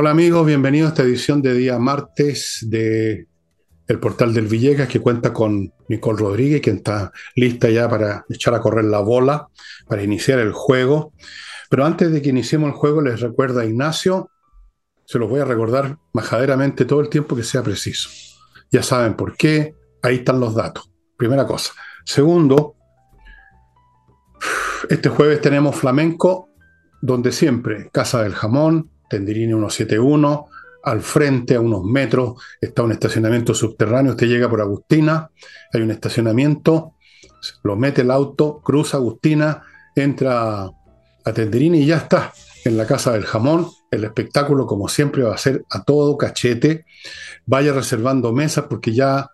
Hola amigos, bienvenidos a esta edición de día martes de el portal del Villegas que cuenta con Nicole Rodríguez, quien está lista ya para echar a correr la bola, para iniciar el juego. Pero antes de que iniciemos el juego, les recuerda a Ignacio, se los voy a recordar majaderamente todo el tiempo que sea preciso. Ya saben por qué, ahí están los datos. Primera cosa. Segundo, este jueves tenemos flamenco, donde siempre, Casa del Jamón, Tendirini 171, al frente, a unos metros, está un estacionamiento subterráneo, usted llega por Agustina, hay un estacionamiento, lo mete el auto, cruza Agustina, entra a Tenderini y ya está, en la Casa del Jamón. El espectáculo, como siempre, va a ser a todo cachete. Vaya reservando mesas porque ya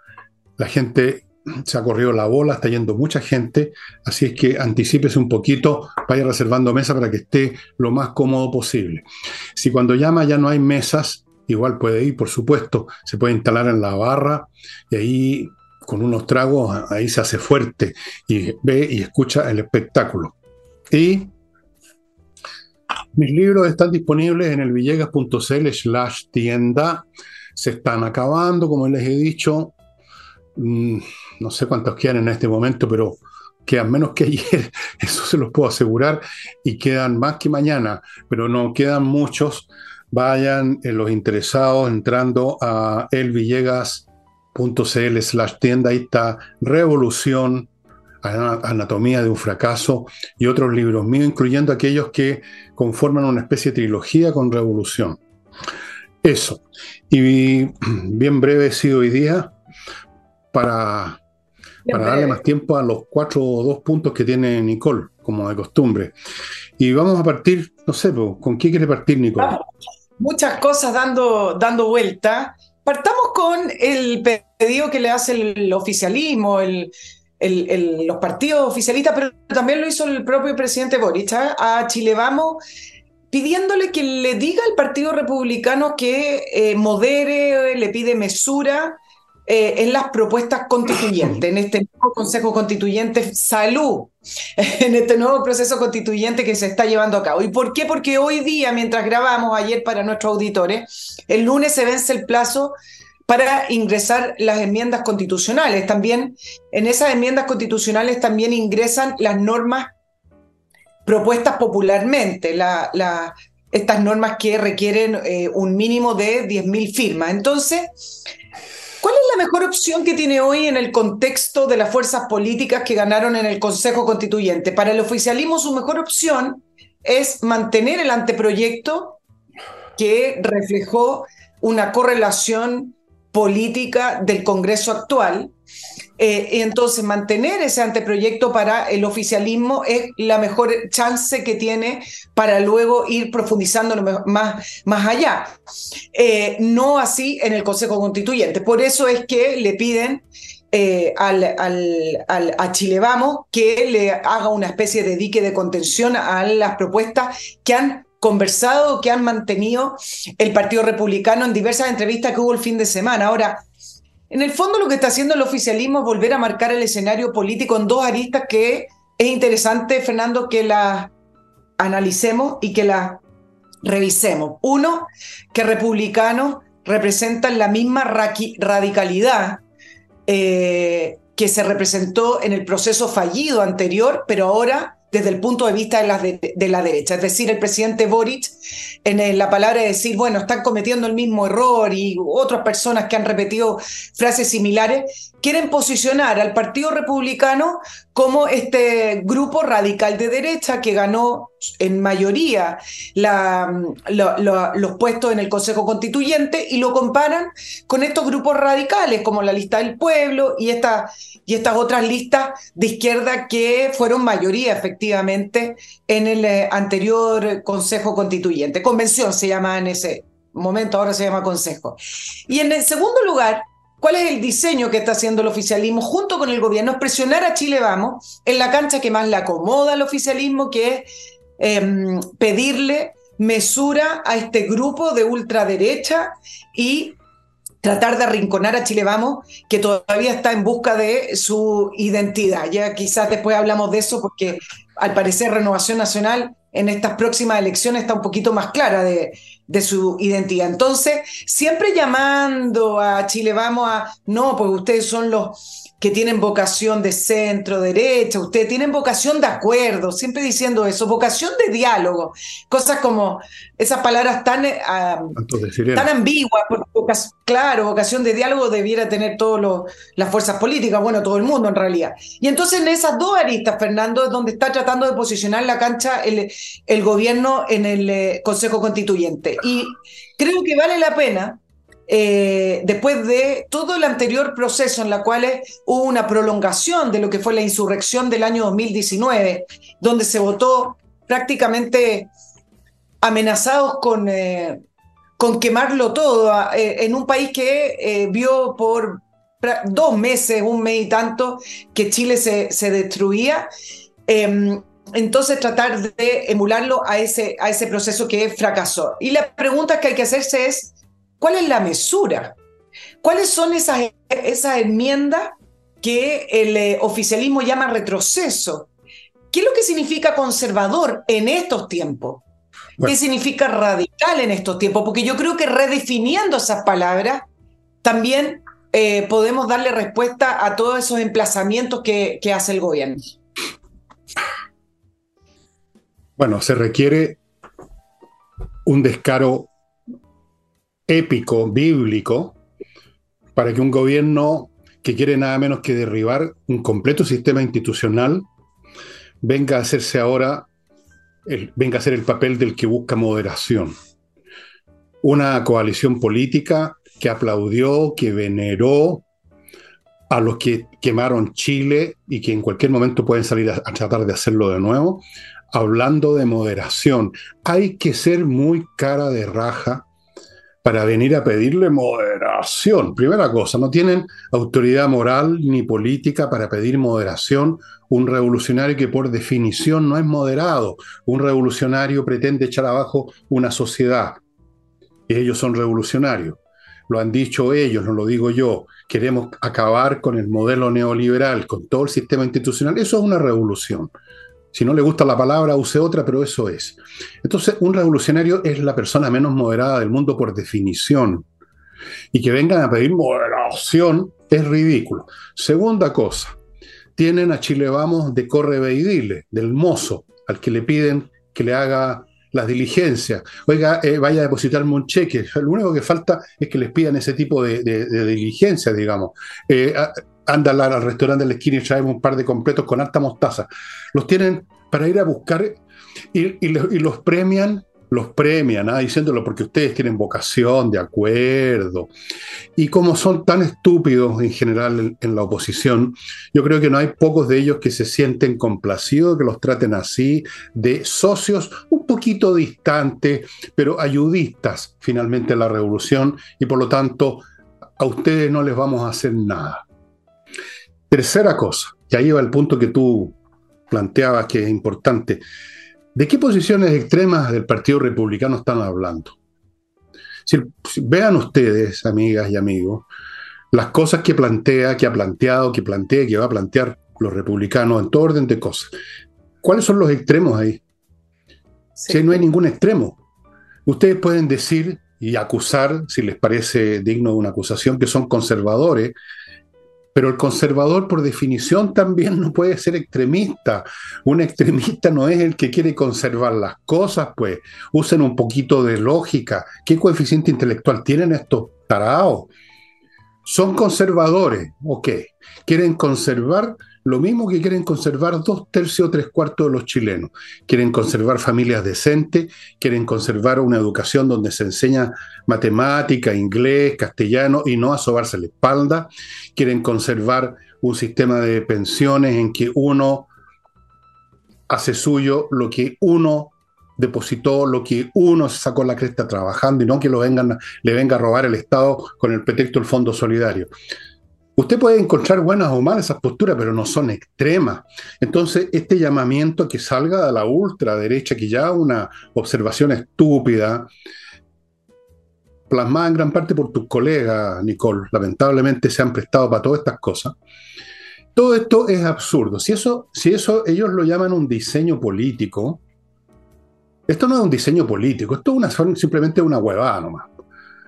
la gente se ha corrido la bola, está yendo mucha gente, así es que anticipese un poquito, vaya reservando mesas para que esté lo más cómodo posible. Si cuando llama ya no hay mesas, igual puede ir, por supuesto, se puede instalar en la barra y ahí con unos tragos, ahí se hace fuerte y ve y escucha el espectáculo. Y mis libros están disponibles en el villegas.cl slash tienda. Se están acabando, como les he dicho. Mm, no sé cuántos quedan en este momento, pero quedan menos que ayer, eso se los puedo asegurar, y quedan más que mañana, pero no quedan muchos. Vayan eh, los interesados entrando a elvillegas.cl slash tienda, ahí está Revolución, Anatomía de un fracaso y otros libros míos, incluyendo aquellos que conforman una especie de trilogía con Revolución. Eso. Y bien breve he sido hoy día para, para darle más tiempo a los cuatro o dos puntos que tiene Nicole, como de costumbre. Y vamos a partir, no sé, ¿con qué quiere partir Nicole? muchas cosas dando, dando vuelta. Partamos con el pedido que le hace el oficialismo, el, los partidos oficialistas, pero también lo hizo el propio presidente Boric ¿ah? a Chile Vamos, pidiéndole que le diga al Partido Republicano que eh, modere, le pide mesura eh, en las propuestas constituyentes, en este nuevo Consejo Constituyente Salud, en este nuevo proceso constituyente que se está llevando a cabo. ¿Y por qué? Porque hoy día, mientras grabamos ayer para nuestros auditores, el lunes se vence el plazo para ingresar las enmiendas constitucionales. También en esas enmiendas constitucionales también ingresan las normas propuestas popularmente, estas normas que requieren eh, un mínimo de 10.000 firmas. Entonces, ¿cuál es la mejor opción que tiene hoy en el contexto de las fuerzas políticas que ganaron en el Consejo Constituyente? Para el oficialismo su mejor opción es mantener el anteproyecto que reflejó una correlación política del Congreso actual. Eh, entonces mantener ese anteproyecto para el oficialismo es la mejor chance que tiene para luego ir profundizando más, más allá. Eh, no así en el Consejo Constituyente. Por eso es que le piden eh, al, al, a Chile Vamos que le haga una especie de dique de contención a las propuestas que han conversado, que han mantenido el Partido Republicano en diversas entrevistas que hubo el fin de semana. Ahora, en el fondo lo que está haciendo el oficialismo es volver a marcar el escenario político en dos aristas que es interesante, Fernando, que las analicemos y que las revisemos. Uno, que republicanos representan la misma radicalidad eh, que se representó en el proceso fallido anterior, pero ahora desde el punto de vista de la, de, derecha. Es decir, el presidente Boric, en la palabra de decir, bueno, están cometiendo el mismo error y otras personas que han repetido frases similares, quieren posicionar al Partido Republicano como este grupo radical de derecha que ganó en mayoría los puestos en el Consejo Constituyente y lo comparan con estos grupos radicales como la lista del pueblo y, y estas otras listas de izquierda que fueron mayoría efectivamente en el eh, anterior Consejo Constituyente. Convención se llama en ese momento, ahora se llama Consejo. Y en el segundo lugar, ¿Cuál es el diseño que está haciendo el oficialismo junto con el gobierno? Es presionar a Chile Vamos en la cancha que más le acomoda al oficialismo, que es Em, pedirle mesura a este grupo de ultraderecha y tratar de arrinconar a Chile Vamos, que todavía está en busca de su identidad. Ya quizás después hablamos de eso porque al parecer Renovación Nacional en estas próximas elecciones está un poquito más clara de, de su identidad. Entonces, siempre llamando a Chile, vamos a, no, pues ustedes son los que tienen vocación de centro, derecha, ustedes tienen vocación de acuerdo, siempre diciendo eso, vocación de diálogo, cosas como esas palabras tan, eh, tan ambiguas, porque, claro, vocación de diálogo debiera tener todas las fuerzas políticas, bueno, todo el mundo en realidad. Y entonces en esas dos aristas, Fernando, es donde está tratando de posicionar la cancha el, el gobierno en el eh, Consejo Constituyente. Y creo que vale la pena eh, después de todo el anterior proceso en la cual hubo una prolongación de lo que fue la insurrección del año 2019, donde se votó prácticamente amenazados con, eh, con quemarlo todo, eh, en un país que vio por dos meses, un mes y tanto, que Chile se, se destruía. Em, entonces tratar de emularlo a ese, a ese proceso que fracasó. Y la pregunta que hay que hacerse es, ¿Cuál es la mesura? ¿Cuáles son esas, esas enmiendas que el eh, oficialismo llama retroceso? ¿Qué es lo que significa conservador en estos tiempos? ¿Qué significa radical en estos tiempos? Porque yo creo que redefiniendo esas palabras, también eh, podemos darle respuesta a todos esos emplazamientos que, que hace el gobierno. Bueno, se requiere un descaro épico, bíblico, para que un gobierno que quiere nada menos que derribar un completo sistema institucional venga a hacerse ahora, venga a hacer el papel del que busca moderación. Una coalición política que aplaudió, que veneró a los que quemaron Chile y que en cualquier momento pueden salir a tratar de hacerlo de nuevo, hablando de moderación. Hay que ser muy cara de raja para venir a pedirle moderación. Primera cosa, no tienen autoridad moral ni política para pedir moderación. Un revolucionario que por definición no es moderado. Un revolucionario pretende echar abajo una sociedad. Y ellos son revolucionarios. Lo han dicho ellos, no lo digo yo. Queremos acabar con el modelo neoliberal, con todo el sistema institucional. Eso es una revolución. Si no le gusta la palabra, use otra, pero eso es. Entonces, un revolucionario es la persona menos moderada del mundo por definición. Y que vengan a pedir moderación es ridículo. Segunda cosa, tienen a Chile Vamos de corre dile, del mozo, al que le piden que le haga las diligencias. Oiga, eh, vaya a depositarme un cheque. Lo único que falta es que les pidan ese tipo de, diligencia, digamos. Eh, anda al, restaurante de la esquina y traemos un par de completos con alta mostaza. Los tienen para ir a buscar y, los premian, los premian, ¿ah? diciéndolo porque ustedes tienen vocación, de acuerdo. Y como son tan estúpidos en general en, la oposición, yo creo que no hay pocos de ellos que se sienten complacidos, que los traten así, de socios un poquito distantes, pero ayudistas finalmente a la revolución, y por lo tanto a ustedes no les vamos a hacer nada. Tercera cosa, y ahí va el punto que tú planteabas que es importante. ¿De qué posiciones extremas del Partido Republicano están hablando? Si, vean ustedes, amigas y amigos, las cosas que plantea, que ha planteado, que plantea, que va a plantear los republicanos en todo orden de cosas. ¿Cuáles son los extremos ahí? Si no hay ningún extremo. Ustedes pueden decir y acusar, si les parece digno de una acusación, que son conservadores, pero el conservador, por definición, también no puede ser extremista. Un extremista no es el que quiere conservar las cosas, pues. Usen un poquito de lógica. ¿Qué coeficiente intelectual tienen estos tarados? Son conservadores, ok. Quieren conservar lo mismo que quieren conservar dos tercios o tres cuartos de los chilenos. Quieren conservar familias decentes, quieren conservar una educación donde se enseña matemática, inglés, castellano y no a sobarse la espalda. Quieren conservar un sistema de pensiones en que uno hace suyo lo que uno depositó, lo que uno se sacó la cresta trabajando y no que lo vengan, le venga a robar el Estado con el pretexto del Fondo Solidario. Usted puede encontrar buenas o malas esas posturas, pero no son extremas. Entonces, este llamamiento que salga de la ultraderecha, que ya una observación estúpida, plasmada en gran parte por tus colegas, Nicole, lamentablemente se han prestado para todas estas cosas. Todo esto es absurdo. Si eso, si eso ellos lo llaman un diseño político, Esto no es un diseño político, esto es una, simplemente una huevada nomás.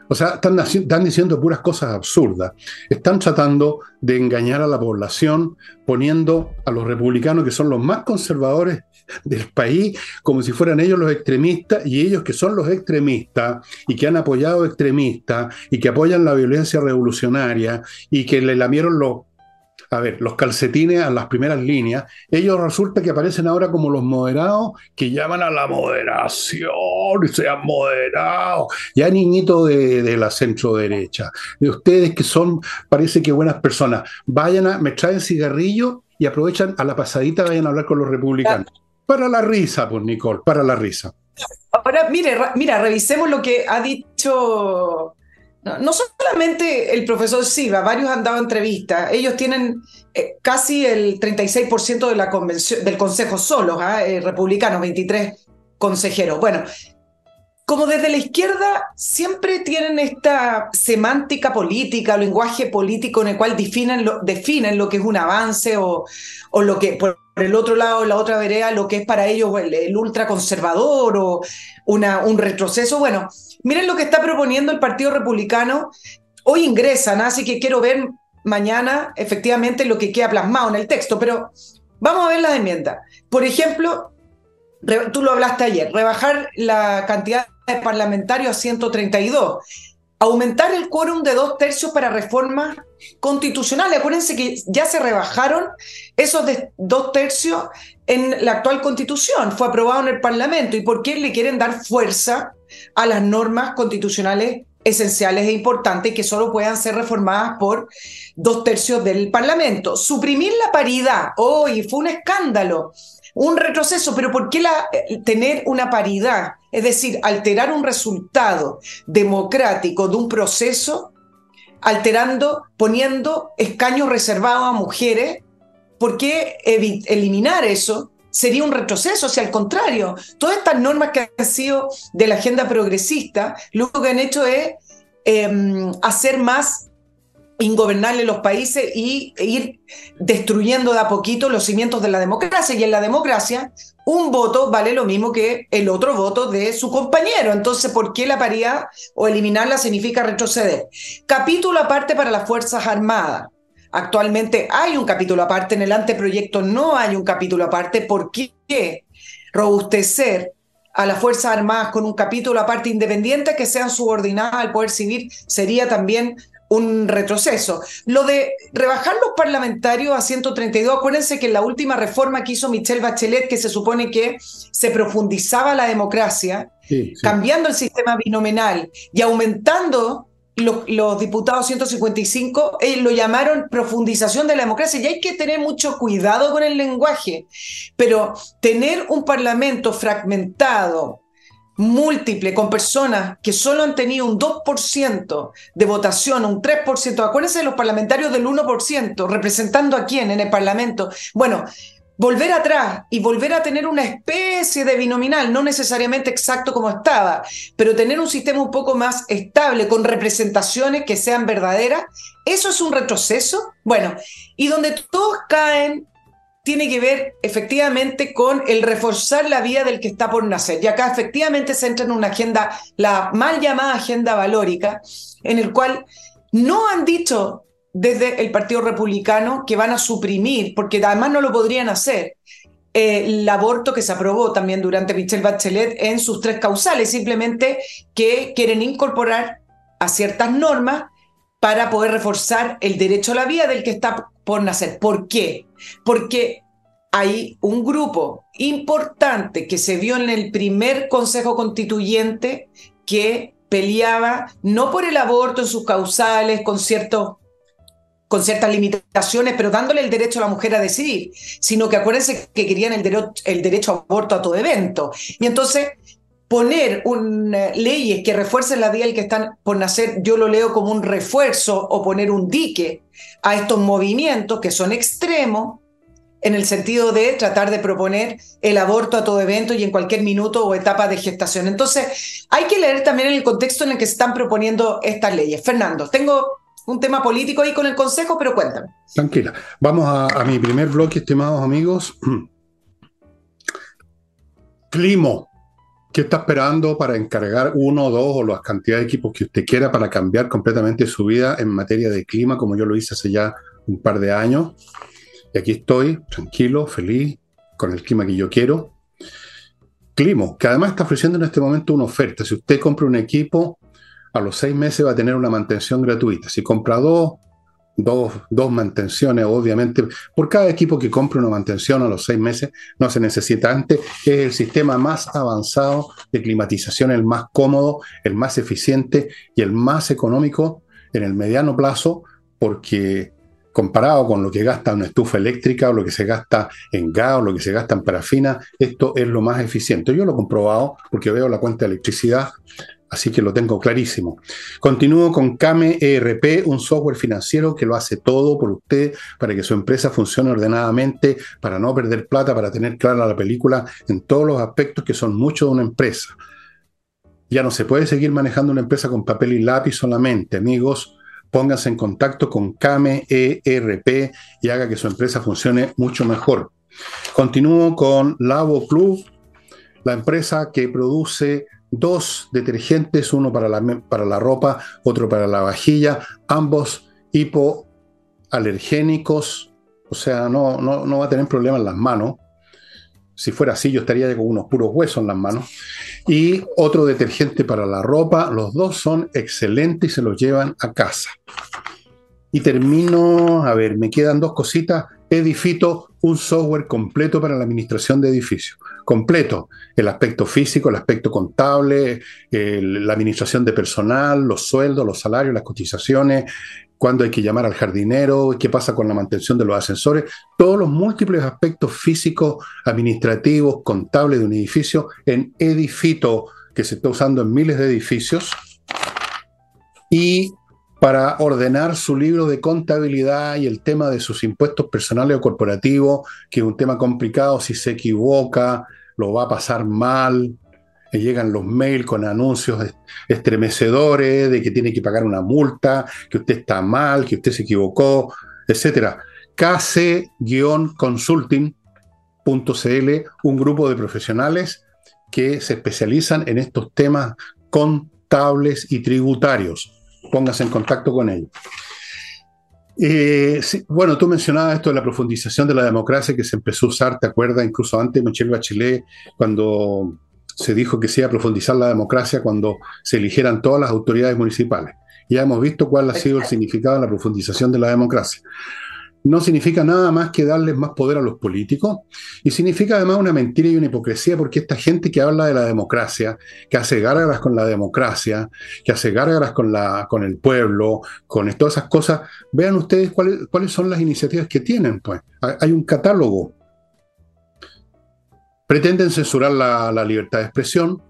O sea, están, diciendo puras cosas absurdas. Están tratando de engañar a la población poniendo a los republicanos, que son los más conservadores del país, como si fueran ellos los extremistas, y ellos que son los extremistas y que han apoyado extremistas y que apoyan la violencia revolucionaria y que le lamieron los a ver, los calcetines a las primeras líneas, ellos resulta que aparecen ahora como los moderados que llaman a la moderación y sean moderados. Ya niñitos de, la centro derecha, de ustedes que son, parece que buenas personas, vayan a, me traen cigarrillo y aprovechan a la pasadita, vayan a hablar con los republicanos. Para la risa, pues Nicole, para la risa. Ahora, mire, mira, revisemos lo que ha dicho no, solamente el profesor Silva, varios han dado entrevistas. Ellos tienen eh, casi el 36% de la convención, del Consejo solos, ¿ah? eh, republicanos, 23 consejeros. Bueno, como desde la izquierda siempre tienen esta semántica política, lenguaje político en el cual definen lo, que es un avance o, lo que, por el otro lado, la otra vereda, lo que es para ellos el, ultraconservador o una, un retroceso. Bueno, miren lo que está proponiendo el Partido Republicano. Hoy ingresan, así que quiero ver mañana efectivamente lo que queda plasmado en el texto, pero vamos a ver las enmiendas. Por ejemplo, tú lo hablaste ayer, rebajar la cantidad parlamentario a 132. Aumentar el quórum de dos tercios para reformas constitucionales. Acuérdense que ya se rebajaron esos de dos tercios en la actual constitución. Fue aprobado en el Parlamento. ¿Y por qué le quieren dar fuerza a las normas constitucionales esenciales e importantes que solo puedan ser reformadas por dos tercios del Parlamento? Suprimir la paridad. Hoy fue un escándalo un retroceso, pero ¿por qué eh, tener una paridad? Es decir, alterar un resultado democrático de un proceso, alterando, poniendo escaños reservados a mujeres, ¿por qué eliminar eso? Sería un retroceso, o sea, al contrario, todas estas normas que han sido de la agenda progresista, lo que han hecho es em, hacer más ingobernable los países y ir destruyendo de a poquito los cimientos de la democracia. Y en la democracia, un voto vale lo mismo que el otro voto de su compañero. Entonces, ¿por qué la paridad o eliminarla significa retroceder? Capítulo aparte para las Fuerzas Armadas. Actualmente hay un capítulo aparte, en el anteproyecto no hay un capítulo aparte. ¿Por qué robustecer a las Fuerzas Armadas con un capítulo aparte independiente que sean subordinadas al poder civil sería también un retroceso. Lo de rebajar los parlamentarios a 132, acuérdense que en la última reforma que hizo Michelle Bachelet, que se supone que se profundizaba la democracia, cambiando el sistema binominal y aumentando los, diputados 155, eh, lo llamaron profundización de la democracia. Y hay que tener mucho cuidado con el lenguaje, pero tener un parlamento fragmentado, múltiple con personas que solo han tenido un 2% de votación, un 3%, acuérdense de los parlamentarios del 1%, representando a quién en el Parlamento. Bueno, volver atrás y volver a tener una especie de binominal, no necesariamente exacto como estaba, pero tener un sistema un poco más estable, con representaciones que sean verdaderas, eso es un retroceso. Bueno, y donde todos caen tiene que ver efectivamente con el reforzar la vida del que está por nacer. Y acá efectivamente se entra en una agenda, la mal llamada agenda valórica, en el cual no han dicho desde el Partido Republicano que van a suprimir, porque además no lo podrían hacer, eh, el aborto que se aprobó también durante Michelle Bachelet en sus tres causales, simplemente que quieren incorporar a ciertas normas para poder reforzar el derecho a la vida del que está por nacer. ¿Por qué? Porque hay un grupo importante que se vio en el primer Consejo Constituyente que peleaba no por el aborto en sus causales, con, con ciertas limitaciones, pero dándole el derecho a la mujer a decidir, sino que acuérdense que querían el, el derecho a aborto a todo evento. Y entonces poner un, eh, leyes que refuercen la vida del que están por nacer, yo lo leo como un refuerzo o poner un dique a estos movimientos que son extremos, en el sentido de tratar de proponer el aborto a todo evento y en cualquier minuto o etapa de gestación. Entonces, hay que leer también en el contexto en el que se están proponiendo estas leyes. Fernando, tengo un tema político ahí con el Consejo, pero cuéntame. Tranquila. Vamos a, a mi primer bloque, estimados amigos. Climo ¿Qué está esperando para encargar uno, dos o las cantidades de equipos que usted quiera para cambiar completamente su vida en materia de clima, como yo lo hice hace ya un par de años? Y aquí estoy, tranquilo, feliz, con el clima que yo quiero. Climo, que además está ofreciendo en este momento una oferta. Si usted compra un equipo, a los seis meses va a tener una mantención gratuita. Si compra dos, dos, dos mantenciones, obviamente. Por cada equipo que compre una mantención a los seis meses, no se necesita antes. Es el sistema más avanzado de climatización, el más cómodo, el más eficiente y el más económico en el mediano plazo, porque comparado con lo que gasta una estufa eléctrica o lo que se gasta en gas o lo que se gasta en parafina, esto es lo más eficiente. Yo lo he comprobado porque veo la cuenta de electricidad Así que lo tengo clarísimo. Continúo con Kame ERP, un software financiero que lo hace todo por usted para que su empresa funcione ordenadamente, para no perder plata, para tener clara la película en todos los aspectos que son muchos de una empresa. Ya no se puede seguir manejando una empresa con papel y lápiz solamente, amigos. Pónganse en contacto con Kame ERP y haga que su empresa funcione mucho mejor. Continúo con Lavo Club, la empresa que produce dos detergentes, uno para la, para la ropa, otro para la vajilla, ambos hipoalergénicos, o sea, no, no, va a tener problemas en las manos. Si fuera así, yo estaría con unos puros huesos en las manos. Y otro detergente para la ropa, los dos son excelentes y se los llevan a casa. Y termino, a ver, me quedan dos cositas. Edifito, un software completo para la administración de edificios completo, el aspecto físico, el aspecto contable, la administración de personal, los sueldos, los salarios, las cotizaciones, cuándo hay que llamar al jardinero, qué pasa con la mantención de los ascensores, todos los múltiples aspectos físicos, administrativos, contables de un edificio en Edifito, que se está usando en miles de edificios. Y para ordenar su libro de contabilidad y el tema de sus impuestos personales o corporativos, que es un tema complicado, si se equivoca, lo va a pasar mal, le llegan los mails con anuncios estremecedores de que tiene que pagar una multa, que usted está mal, que usted se equivocó, etc. KC-consulting.cl, un grupo de profesionales que se especializan en estos temas contables y tributarios póngase en contacto con ellos. Eh, bueno, tú mencionabas esto de la profundización de la democracia que se empezó a usar, ¿te acuerdas? Incluso antes Michelle Bachelet, cuando se dijo que se iba a profundizar la democracia cuando se eligieran todas las autoridades municipales. Ya hemos visto cuál ha sido el significado de la profundización de la democracia no significa nada más que darles más poder a los políticos y significa además una mentira y una hipocresía porque esta gente que habla de la democracia, que hace gárgaras con la democracia, que hace gárgaras con, la, con el pueblo, con todas esas cosas, vean ustedes cuáles, cuáles son las iniciativas que tienen. Pues. Hay un catálogo. Pretenden censurar la, la libertad de expresión.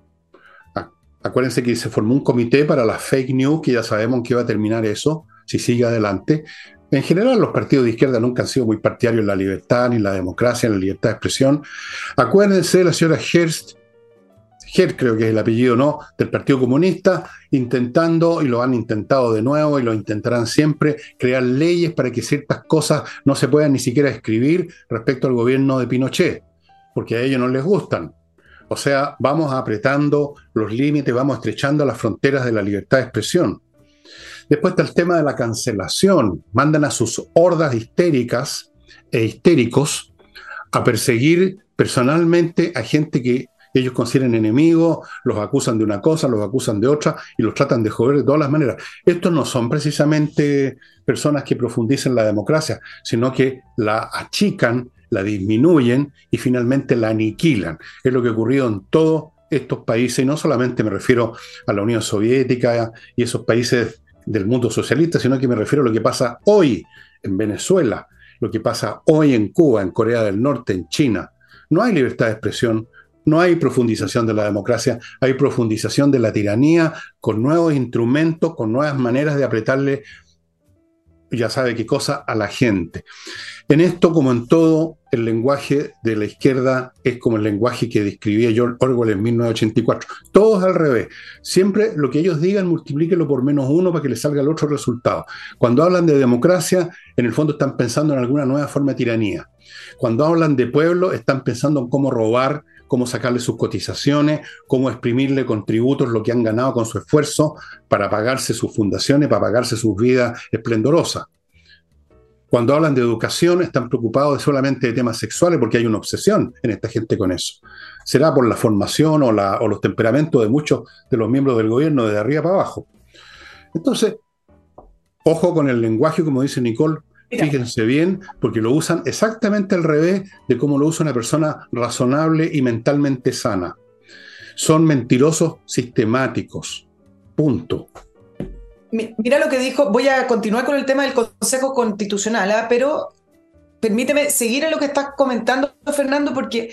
Acuérdense que se formó un comité para las fake news, que ya sabemos que va a terminar eso, si sigue adelante. En general, los partidos de izquierda nunca han sido muy partidarios en la libertad, ni la democracia, ni la libertad de expresión. Acuérdense de la señora Hearst, Hearst creo que es el apellido, ¿no?, del Partido Comunista, intentando, y lo han intentado de nuevo y lo intentarán siempre, crear leyes para que ciertas cosas no se puedan ni siquiera escribir respecto al gobierno de Pinochet, porque a ellos no les gustan. O sea, vamos apretando los límites, vamos estrechando las fronteras de la libertad de expresión. Después está el tema de la cancelación. Mandan a sus hordas histéricas e histéricos a perseguir personalmente a gente que ellos consideran enemigos, los acusan de una cosa, los acusan de otra y los tratan de joder de todas las maneras. Estos no son precisamente personas que profundicen la democracia, sino que la achican, la disminuyen y finalmente la aniquilan. Es lo que ha ocurrido en todos estos países, y no solamente me refiero a la Unión Soviética y esos países del mundo socialista, sino que me refiero a lo que pasa hoy en Venezuela, lo que pasa hoy en Cuba, en Corea del Norte, en China. No hay libertad de expresión, no hay profundización de la democracia, hay profundización de la tiranía con nuevos instrumentos, con nuevas maneras de apretarle, ya sabe qué cosa, a la gente. En esto, como en todo, el lenguaje de la izquierda es como el lenguaje que describía George Orwell en 1984. Todos al revés. Siempre lo que ellos digan, multiplíquelo por menos uno para que les salga el otro resultado. Cuando hablan de democracia, en el fondo están pensando en alguna nueva forma de tiranía. Cuando hablan de pueblo, están pensando en cómo robar, cómo sacarle sus cotizaciones, cómo exprimirle con tributos lo que han ganado con su esfuerzo para pagarse sus fundaciones, para pagarse sus vidas esplendorosas. Cuando hablan de educación están preocupados solamente de temas sexuales porque hay una obsesión en esta gente con eso. Será por la formación o, o los temperamentos de muchos de los miembros del gobierno de arriba para abajo. Entonces, ojo con el lenguaje, como dice Nicole, Fíjense bien, porque lo usan exactamente al revés de cómo lo usa una persona razonable y mentalmente sana. Son mentirosos sistemáticos. Punto. Mira lo que dijo, voy a continuar con el tema del Consejo Constitucional, ¿ah? pero permíteme seguir en lo que estás comentando, Fernando, porque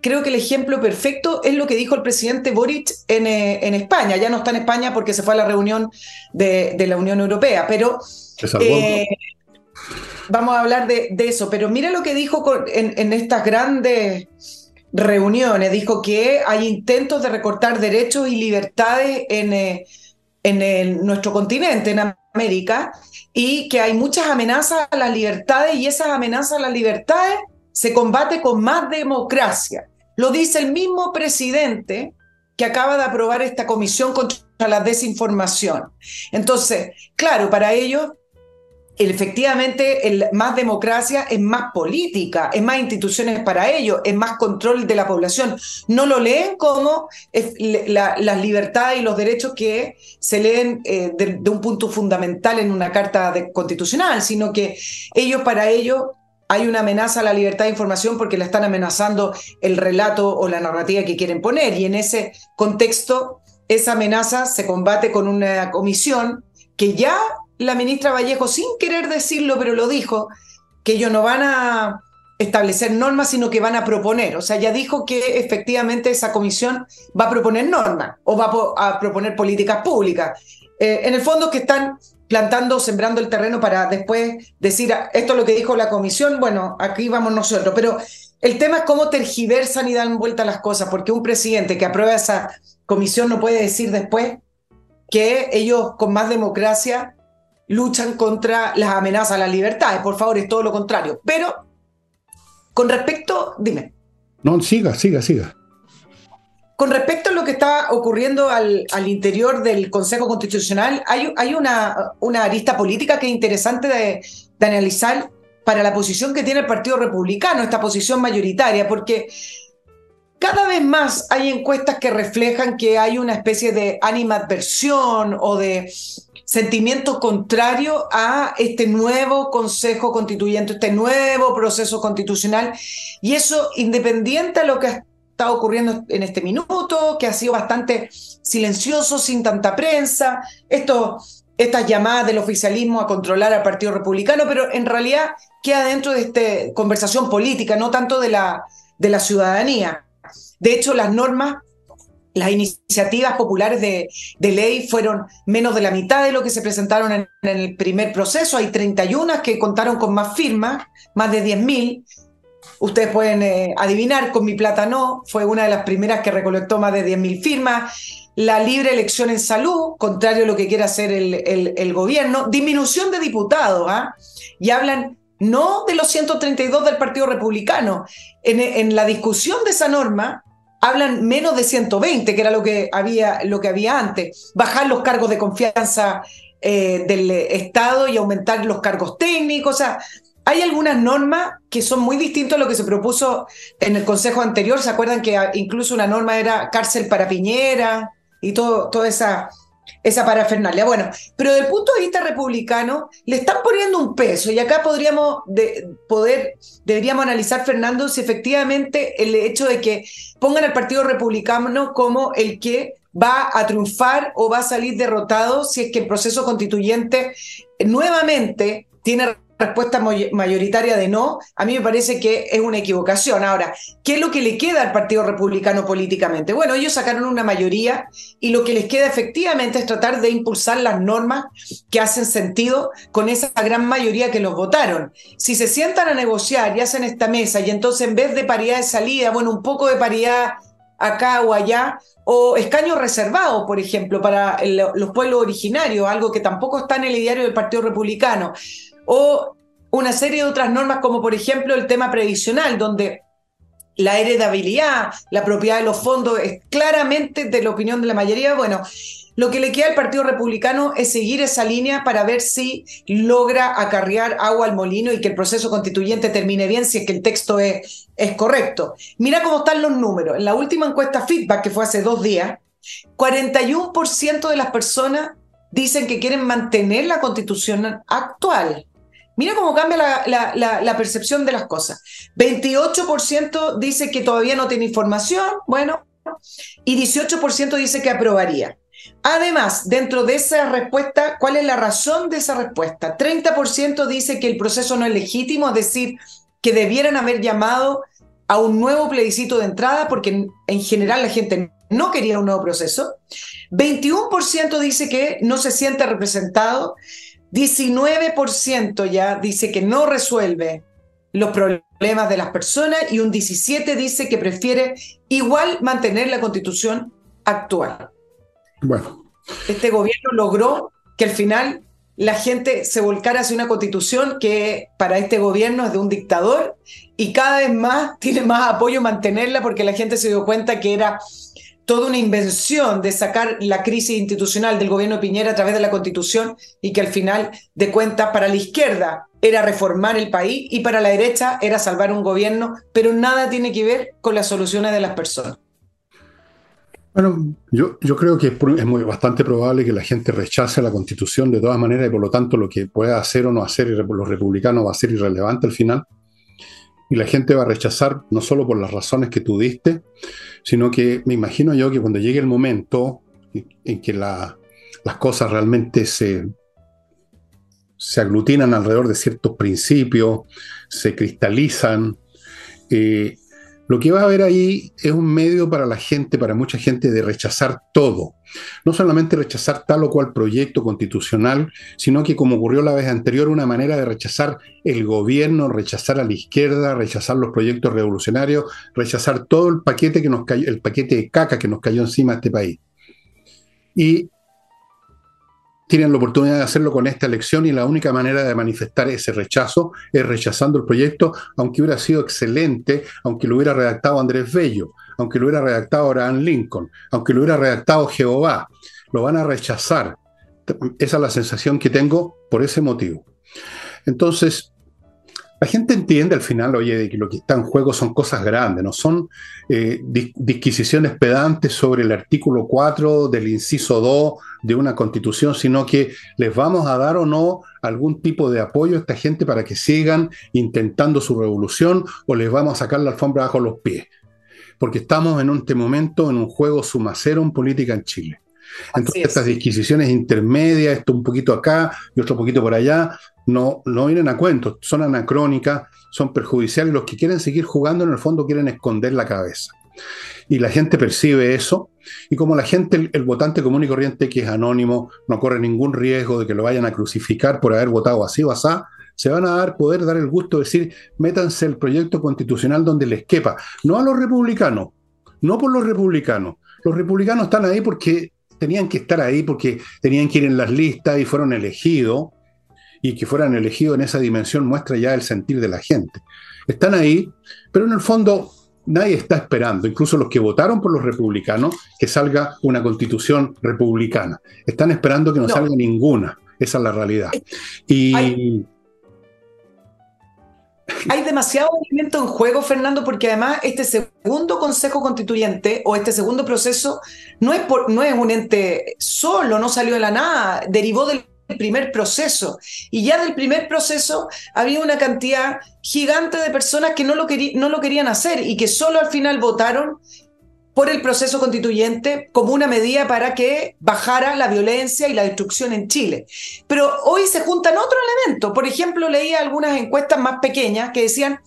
creo que el ejemplo perfecto es lo que dijo el presidente Boric en, eh, en España. Ya no está en España porque se fue a la reunión de, la Unión Europea, pero eh, vamos a hablar de, eso. Pero mira lo que dijo en, estas grandes reuniones. Dijo que hay intentos de recortar derechos y libertades en... Eh, en nuestro continente, en América, y que hay muchas amenazas a las libertades y esas amenazas a las libertades se combate con más democracia. Lo dice el mismo presidente que acaba de aprobar esta comisión contra la desinformación. Entonces, claro, para ellos efectivamente el, más democracia es más política, es más instituciones para ello, es más control de la población. No lo leen como las libertades y los derechos que se leen eh, de, un punto fundamental en una carta constitucional, sino que ellos para ello hay una amenaza a la libertad de información porque la están amenazando el relato o la narrativa que quieren poner. Y en ese contexto, esa amenaza se combate con una comisión que ya la ministra Vallejo, sin querer decirlo, pero lo dijo, que ellos no van a establecer normas, sino que van a proponer. O sea, ya dijo que efectivamente esa comisión va a proponer normas o va a, proponer políticas públicas. Eh, en el fondo que están plantando, sembrando el terreno para después decir, ah, esto es lo que dijo la comisión, bueno, aquí vamos nosotros. Pero el tema es cómo tergiversan y dan vuelta las cosas, porque un presidente que aprueba esa comisión no puede decir después que ellos con más democracia luchan contra las amenazas a las libertades. Por favor, es todo lo contrario. Pero con respecto, dime. No, siga, siga, siga. Con respecto a lo que está ocurriendo al, al interior del Consejo Constitucional, hay, hay una, una, arista política que es interesante de, de analizar para la posición que tiene el Partido Republicano, esta posición mayoritaria, porque cada vez más hay encuestas que reflejan que hay una especie de animadversión o de sentimiento contrario a este nuevo Consejo Constituyente, este nuevo proceso constitucional. Y eso, independiente de lo que ha estado ocurriendo en este minuto, que ha sido bastante silencioso, sin tanta prensa, esto, estas llamadas del oficialismo a controlar al Partido Republicano, pero en realidad queda dentro de esta conversación política, no tanto de la, de la ciudadanía. De hecho, las normas las iniciativas populares de, ley fueron menos de la mitad de lo que se presentaron en, el primer proceso. Hay 31 que contaron con más firmas, más de 10.000. Ustedes pueden eh, adivinar, con mi plata no, fue una de las primeras que recolectó más de 10.000 firmas. La libre elección en salud, contrario a lo que quiere hacer el, gobierno. Disminución de diputados, ¿ah? Y hablan no de los 132 del Partido Republicano. En, en la discusión de esa norma, hablan menos de 120, que era lo que había, lo que había antes. Bajar los cargos de confianza eh, del Estado y aumentar los cargos técnicos. Hay algunas normas que son muy distintas a lo que se propuso en el Consejo anterior. ¿Se acuerdan que incluso una norma era cárcel para Piñera y todo, toda esa esa parafernalia. Bueno, pero desde el punto de vista republicano, le están poniendo un peso y acá podríamos poder, deberíamos analizar, Fernando, si efectivamente el hecho de que pongan al Partido Republicano como el que va a triunfar o va a salir derrotado si es que el proceso constituyente nuevamente tiene respuesta mayoritaria de no, a mí me parece que es una equivocación. Ahora, ¿qué es lo que le queda al Partido Republicano políticamente? Bueno, ellos sacaron una mayoría y lo que les queda efectivamente es tratar de impulsar las normas que hacen sentido con esa gran mayoría que los votaron. Si se sientan a negociar y hacen esta mesa y entonces en vez de paridad de salida, bueno, un poco de paridad acá o allá, o escaños reservados, por ejemplo, para los pueblos originarios, algo que tampoco está en el ideario del Partido Republicano o una serie de otras normas como por ejemplo el tema previsional, donde la heredabilidad, la propiedad de los fondos, es claramente de la opinión de la mayoría. Bueno, lo que le queda al Partido Republicano es seguir esa línea para ver si logra acarrear agua al molino y que el proceso constituyente termine bien si es que el texto es, es correcto. Mira cómo están los números. En la última encuesta feedback que fue hace dos días, 41% de las personas dicen que quieren mantener la constitución actual. Mira cómo cambia la, percepción de las cosas. 28% dice que todavía no tiene información, bueno, y 18% dice que aprobaría. Además, dentro de esa respuesta, ¿cuál es la razón de esa respuesta? 30% dice que el proceso no es legítimo, es decir, que debieran haber llamado a un nuevo plebiscito de entrada porque en general la gente no quería un nuevo proceso. 21% dice que no se siente representado. 19% ya dice que no resuelve los problemas de las personas y un 17% dice que prefiere igual mantener la constitución actual. Bueno. Este gobierno logró que al final la gente se volcara hacia una constitución que para este gobierno es de un dictador y cada vez más tiene más apoyo mantenerla porque la gente se dio cuenta que era toda una invención de sacar la crisis institucional del gobierno Piñera a través de la constitución y que al final de cuentas para la izquierda era reformar el país y para la derecha era salvar un gobierno, pero nada tiene que ver con las soluciones de las personas. Bueno, yo, yo creo que es, muy, bastante probable que la gente rechace la constitución de todas maneras y por lo tanto lo que pueda hacer o no hacer los republicanos va a ser irrelevante al final. Y la gente va a rechazar no solo por las razones que tú diste, sino que me imagino yo que cuando llegue el momento en que las cosas realmente se, se aglutinan alrededor de ciertos principios, se cristalizan, eh, lo que va a haber ahí es un medio para la gente, para mucha gente, de rechazar todo. No solamente rechazar tal o cual proyecto constitucional, sino que, como ocurrió la vez anterior, una manera de rechazar el gobierno, rechazar a la izquierda, rechazar los proyectos revolucionarios, rechazar todo el paquete que nos cayó, el paquete de caca que nos cayó encima a este país. Y tienen la oportunidad de hacerlo con esta elección y la única manera de manifestar ese rechazo es rechazando el proyecto, aunque hubiera sido excelente, aunque lo hubiera redactado Andrés Bello, aunque lo hubiera redactado Abraham Lincoln, aunque lo hubiera redactado Jehová. Lo van a rechazar. Esa es la sensación que tengo por ese motivo. Entonces, la gente entiende al final, oye, de que lo que está en juego son cosas grandes, no son eh, disquisiciones pedantes sobre el artículo 4 del inciso 2 de una constitución, sino que les vamos a dar o no algún tipo de apoyo a esta gente para que sigan intentando su revolución o les vamos a sacar la alfombra bajo los pies. Porque estamos en este momento en un juego sumacero en política en Chile. Entonces, estas disquisiciones intermedias, esto un poquito acá y otro poquito por allá, no, no vienen a cuentos, son anacrónicas, son perjudiciales. Los que quieren seguir jugando, en el fondo, quieren esconder la cabeza. Y la gente percibe eso, y como la gente, el, votante común y corriente que es anónimo, no corre ningún riesgo de que lo vayan a crucificar por haber votado así o así, se van a dar poder dar el gusto de decir, métanse el proyecto constitucional donde les quepa. No a los republicanos, no por los republicanos. Los republicanos están ahí porque tenían que estar ahí, porque tenían que ir en las listas y fueron elegidos y que fueran elegidos en esa dimensión muestra ya el sentir de la gente. Están ahí, pero en el fondo nadie está esperando, incluso los que votaron por los republicanos, que salga una constitución republicana. Están esperando que no, salga ninguna. Esa es la realidad. Y. Hay, demasiado movimiento en juego, Fernando, porque además este segundo Consejo Constituyente o este segundo proceso no es, no es un ente solo, no salió de la nada, derivó del el primer proceso. Y ya del primer proceso había una cantidad gigante de personas que no lo, no lo querían hacer y que solo al final votaron por el proceso constituyente como una medida para que bajara la violencia y la destrucción en Chile. Pero hoy se juntan otros elementos. Por ejemplo, leía algunas encuestas más pequeñas que decían,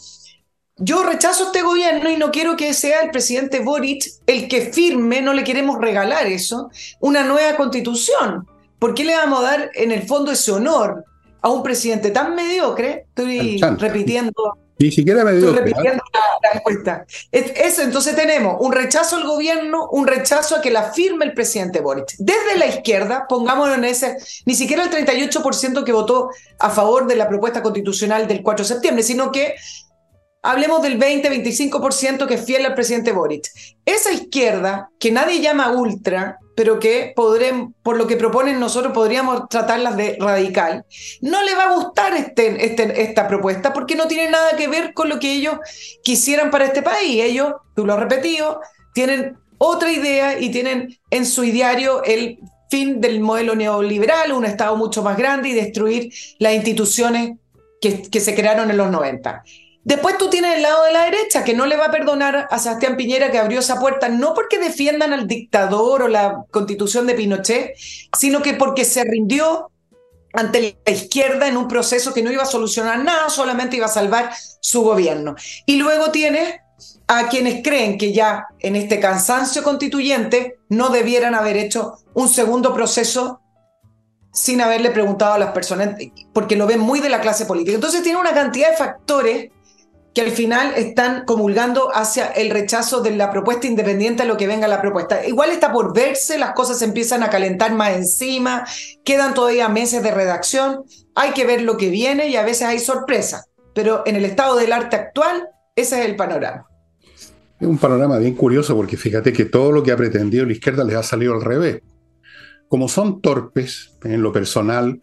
yo rechazo este gobierno y no quiero que sea el presidente Boric el que firme, no le queremos regalar eso, una nueva constitución. ¿Por qué le vamos a dar en el fondo ese honor a un presidente tan mediocre? Estoy repitiendo. Ni siquiera mediocre. Estoy repitiendo la, encuesta. Eso, entonces tenemos un rechazo al gobierno, un rechazo a que la firme el presidente Boric. Desde la izquierda, pongámoslo en ese, ni siquiera el 38% que votó a favor de la propuesta constitucional del 4 de septiembre, sino que hablemos del 20-25% que es fiel al presidente Boric. Esa izquierda, que nadie llama ultra, pero que podremos, por lo que proponen nosotros podríamos tratarlas de radical, no le va a gustar este, este, esta propuesta porque no tiene nada que ver con lo que ellos quisieran para este país. Ellos, tú lo has repetido, tienen otra idea y tienen en su ideario el fin del modelo neoliberal, un Estado mucho más grande y destruir las instituciones que, que se crearon en los 90. Después tú tienes el lado de la derecha, que no le va a perdonar a Sebastián Piñera que abrió esa puerta, no porque defiendan al dictador o la constitución de Pinochet, sino que porque se rindió ante la izquierda en un proceso que no iba a solucionar nada, solamente iba a salvar su gobierno. Y luego tienes a quienes creen que ya en este cansancio constituyente no debieran haber hecho un segundo proceso sin haberle preguntado a las personas, porque lo ven muy de la clase política. Entonces tiene una cantidad de factores que al final están comulgando hacia el rechazo de la propuesta independiente a lo que venga la propuesta. Igual está por verse, las cosas empiezan a calentar más encima, quedan todavía meses de redacción, hay que ver lo que viene y a veces hay sorpresas, pero en el estado del arte actual, ese es el panorama. Es un panorama bien curioso porque fíjate que todo lo que ha pretendido la izquierda les ha salido al revés. Como son torpes en lo personal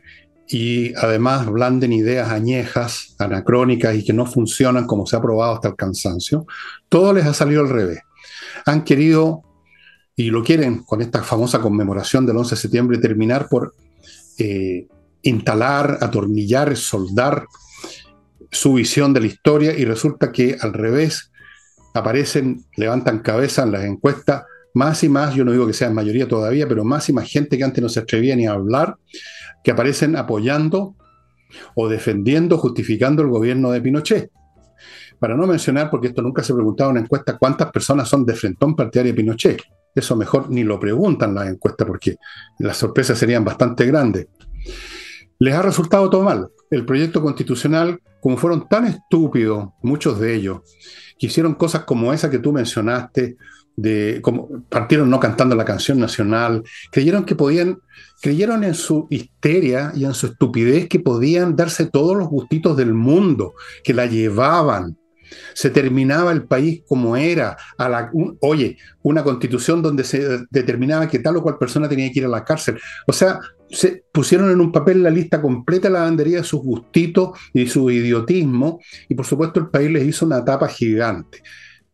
y además blanden ideas añejas, anacrónicas y que no funcionan como se ha probado hasta el cansancio, todo les ha salido al revés. Han querido, y lo quieren con esta famosa conmemoración del 11 de septiembre, terminar por eh, instalar, atornillar, soldar su visión de la historia y resulta que al revés aparecen, levantan cabeza en las encuestas más y más, yo no digo que sea en mayoría todavía, pero más y más gente que antes no se atrevía ni a hablar, que aparecen apoyando o defendiendo, justificando el gobierno de Pinochet. Para no mencionar, porque esto nunca se preguntaba en una encuesta, cuántas personas son de frentón partidario de Pinochet. Eso mejor ni lo preguntan las encuestas porque las sorpresas serían bastante grandes. Les ha resultado todo mal. El proyecto constitucional, como fueron tan estúpidos, muchos de ellos, que hicieron cosas como esa que tú mencionaste, de como partieron no cantando la canción nacional, creyeron que podían, creyeron en su histeria y en su estupidez que podían darse todos los gustitos del mundo, que la llevaban. Se terminaba el país como era. A la, oye, una constitución donde se determinaba que tal o cual persona tenía que ir a la cárcel. O sea, se pusieron en un papel la lista completa la bandería de sus gustitos y su idiotismo, y por supuesto el país les hizo una tapa gigante.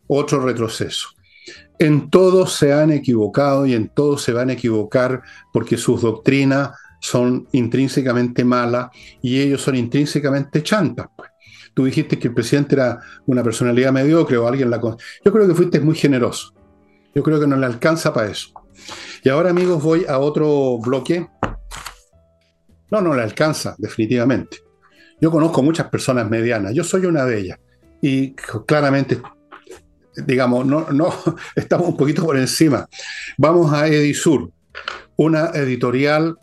Otro retroceso en todo se han equivocado y en todo se van a equivocar porque sus doctrinas son intrínsecamente malas y ellos son intrínsecamente chantas. Pues. Tú dijiste que el presidente era una personalidad mediocre o alguien la... Yo creo que fuiste muy generoso. Yo creo que no le alcanza para eso. Y ahora, amigos, voy a otro bloque. No, no le alcanza, definitivamente. Yo conozco muchas personas medianas. Yo soy una de ellas. Y claramente digamos, no, no, estamos un poquito por encima. Vamos a Edisur, una editorial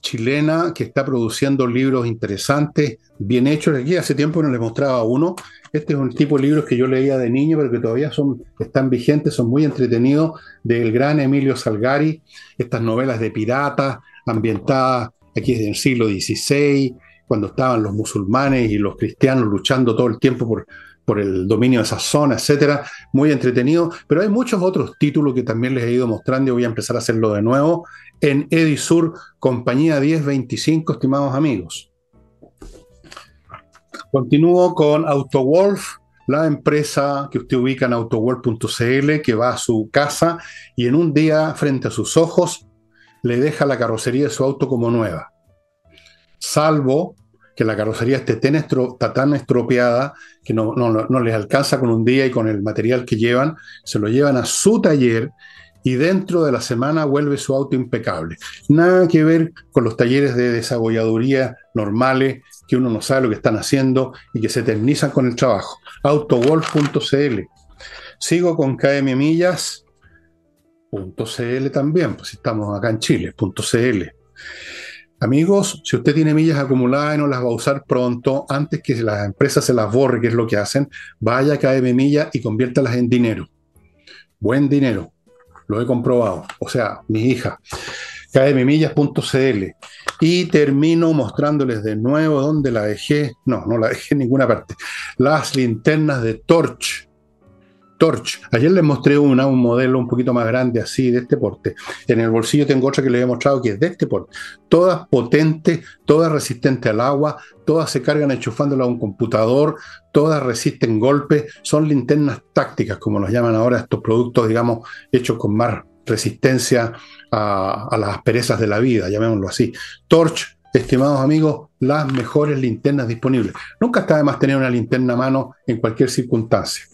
chilena que está produciendo libros interesantes, bien hechos. Aquí hace tiempo no les mostraba uno. Este es un tipo de libros que yo leía de niño, pero que todavía son, están vigentes, son muy entretenidos, del gran Emilio Salgari, estas novelas de piratas ambientadas aquí desde el siglo XVI, cuando estaban los musulmanes y los cristianos luchando todo el tiempo por, por el dominio de esa zona, etcétera, muy entretenido, pero hay muchos otros títulos que también les he ido mostrando y voy a empezar a hacerlo de nuevo en Edisur, compañía 1025, estimados amigos. Continúo con AutoWolf, la empresa que usted ubica en autowolf.cl, que va a su casa y en un día, frente a sus ojos, le deja la carrocería de su auto como nueva. Salvo que la carrocería esté tan, estropeada que no, no, les alcanza con un día y con el material que llevan, se lo llevan a su taller y dentro de la semana vuelve su auto impecable. Nada que ver con los talleres de desagolladuría normales que uno no sabe lo que están haciendo y que se eternizan con el trabajo. Autowolf.cl. Sigo con KM Millas.cl también, pues estamos acá en Chile.cl. Amigos, si usted tiene millas acumuladas y no las va a usar pronto, antes que las empresas se las borre, que es lo que hacen, vaya a KM y conviértalas en dinero. Buen dinero. Lo he comprobado. O sea, mi hija. kmmillas.cl. Y termino mostrándoles de nuevo dónde la dejé. No, no la dejé en ninguna parte. Las linternas de Torch. Torch. Ayer les mostré una, un modelo un poquito más grande así, de este porte. En el bolsillo tengo otra que les he mostrado que es de este porte. Todas potentes, todas resistentes al agua, todas se cargan enchufándolas a un computador, todas resisten golpes. Son linternas tácticas, como los llaman ahora estos productos, digamos, hechos con más resistencia a, las asperezas de la vida, llamémoslo así. Torch, estimados amigos, las mejores linternas disponibles. Nunca está de más tener una linterna a mano en cualquier circunstancia.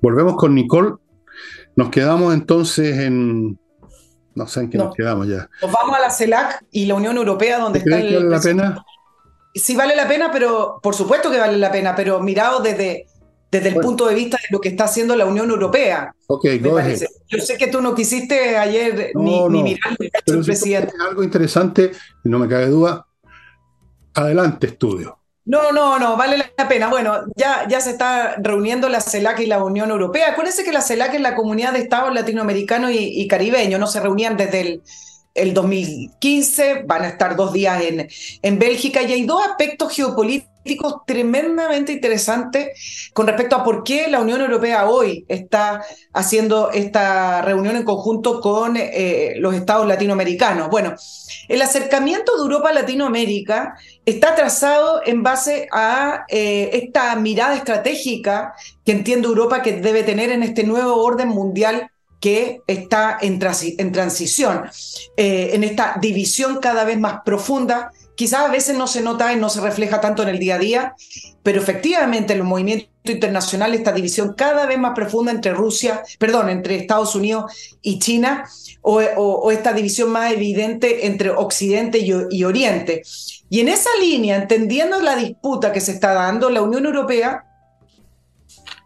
Volvemos con Nicole. Nos quedamos entonces en. No sé en qué nos quedamos ya. Nos vamos a la CELAC y la Unión Europea, donde está el. ¿Vale la pena? Sí, vale la pena, pero por supuesto que vale la pena, pero mirado desde, desde el punto de vista de lo que está haciendo la Unión Europea. Ok, go ahead. Yo sé que tú no quisiste ayer ni, mirar el presidente. algo interesante, no me cabe duda. Adelante, estudio. No, no, no, vale la pena. Bueno, ya, ya se está reuniendo la CELAC y la Unión Europea. Acuérdense que la CELAC es la comunidad de estados latinoamericanos y, y caribeños, no se reunían desde el el 2015, van a estar dos días en, en Bélgica y hay dos aspectos geopolíticos tremendamente interesantes con respecto a por qué la Unión Europea hoy está haciendo esta reunión en conjunto con eh, los estados latinoamericanos. Bueno, el acercamiento de Europa a Latinoamérica está trazado en base a eh, esta mirada estratégica que entiende Europa que debe tener en este nuevo orden mundial que está en, transición, eh, en esta división cada vez más profunda. Quizás a veces no se nota y no se refleja tanto en el día a día, pero efectivamente en los movimientos internacionales esta división cada vez más profunda entre Rusia, perdón, entre Estados Unidos y China, o, esta división más evidente entre Occidente y, y Oriente. Y en esa línea, entendiendo la disputa que se está dando, la Unión Europea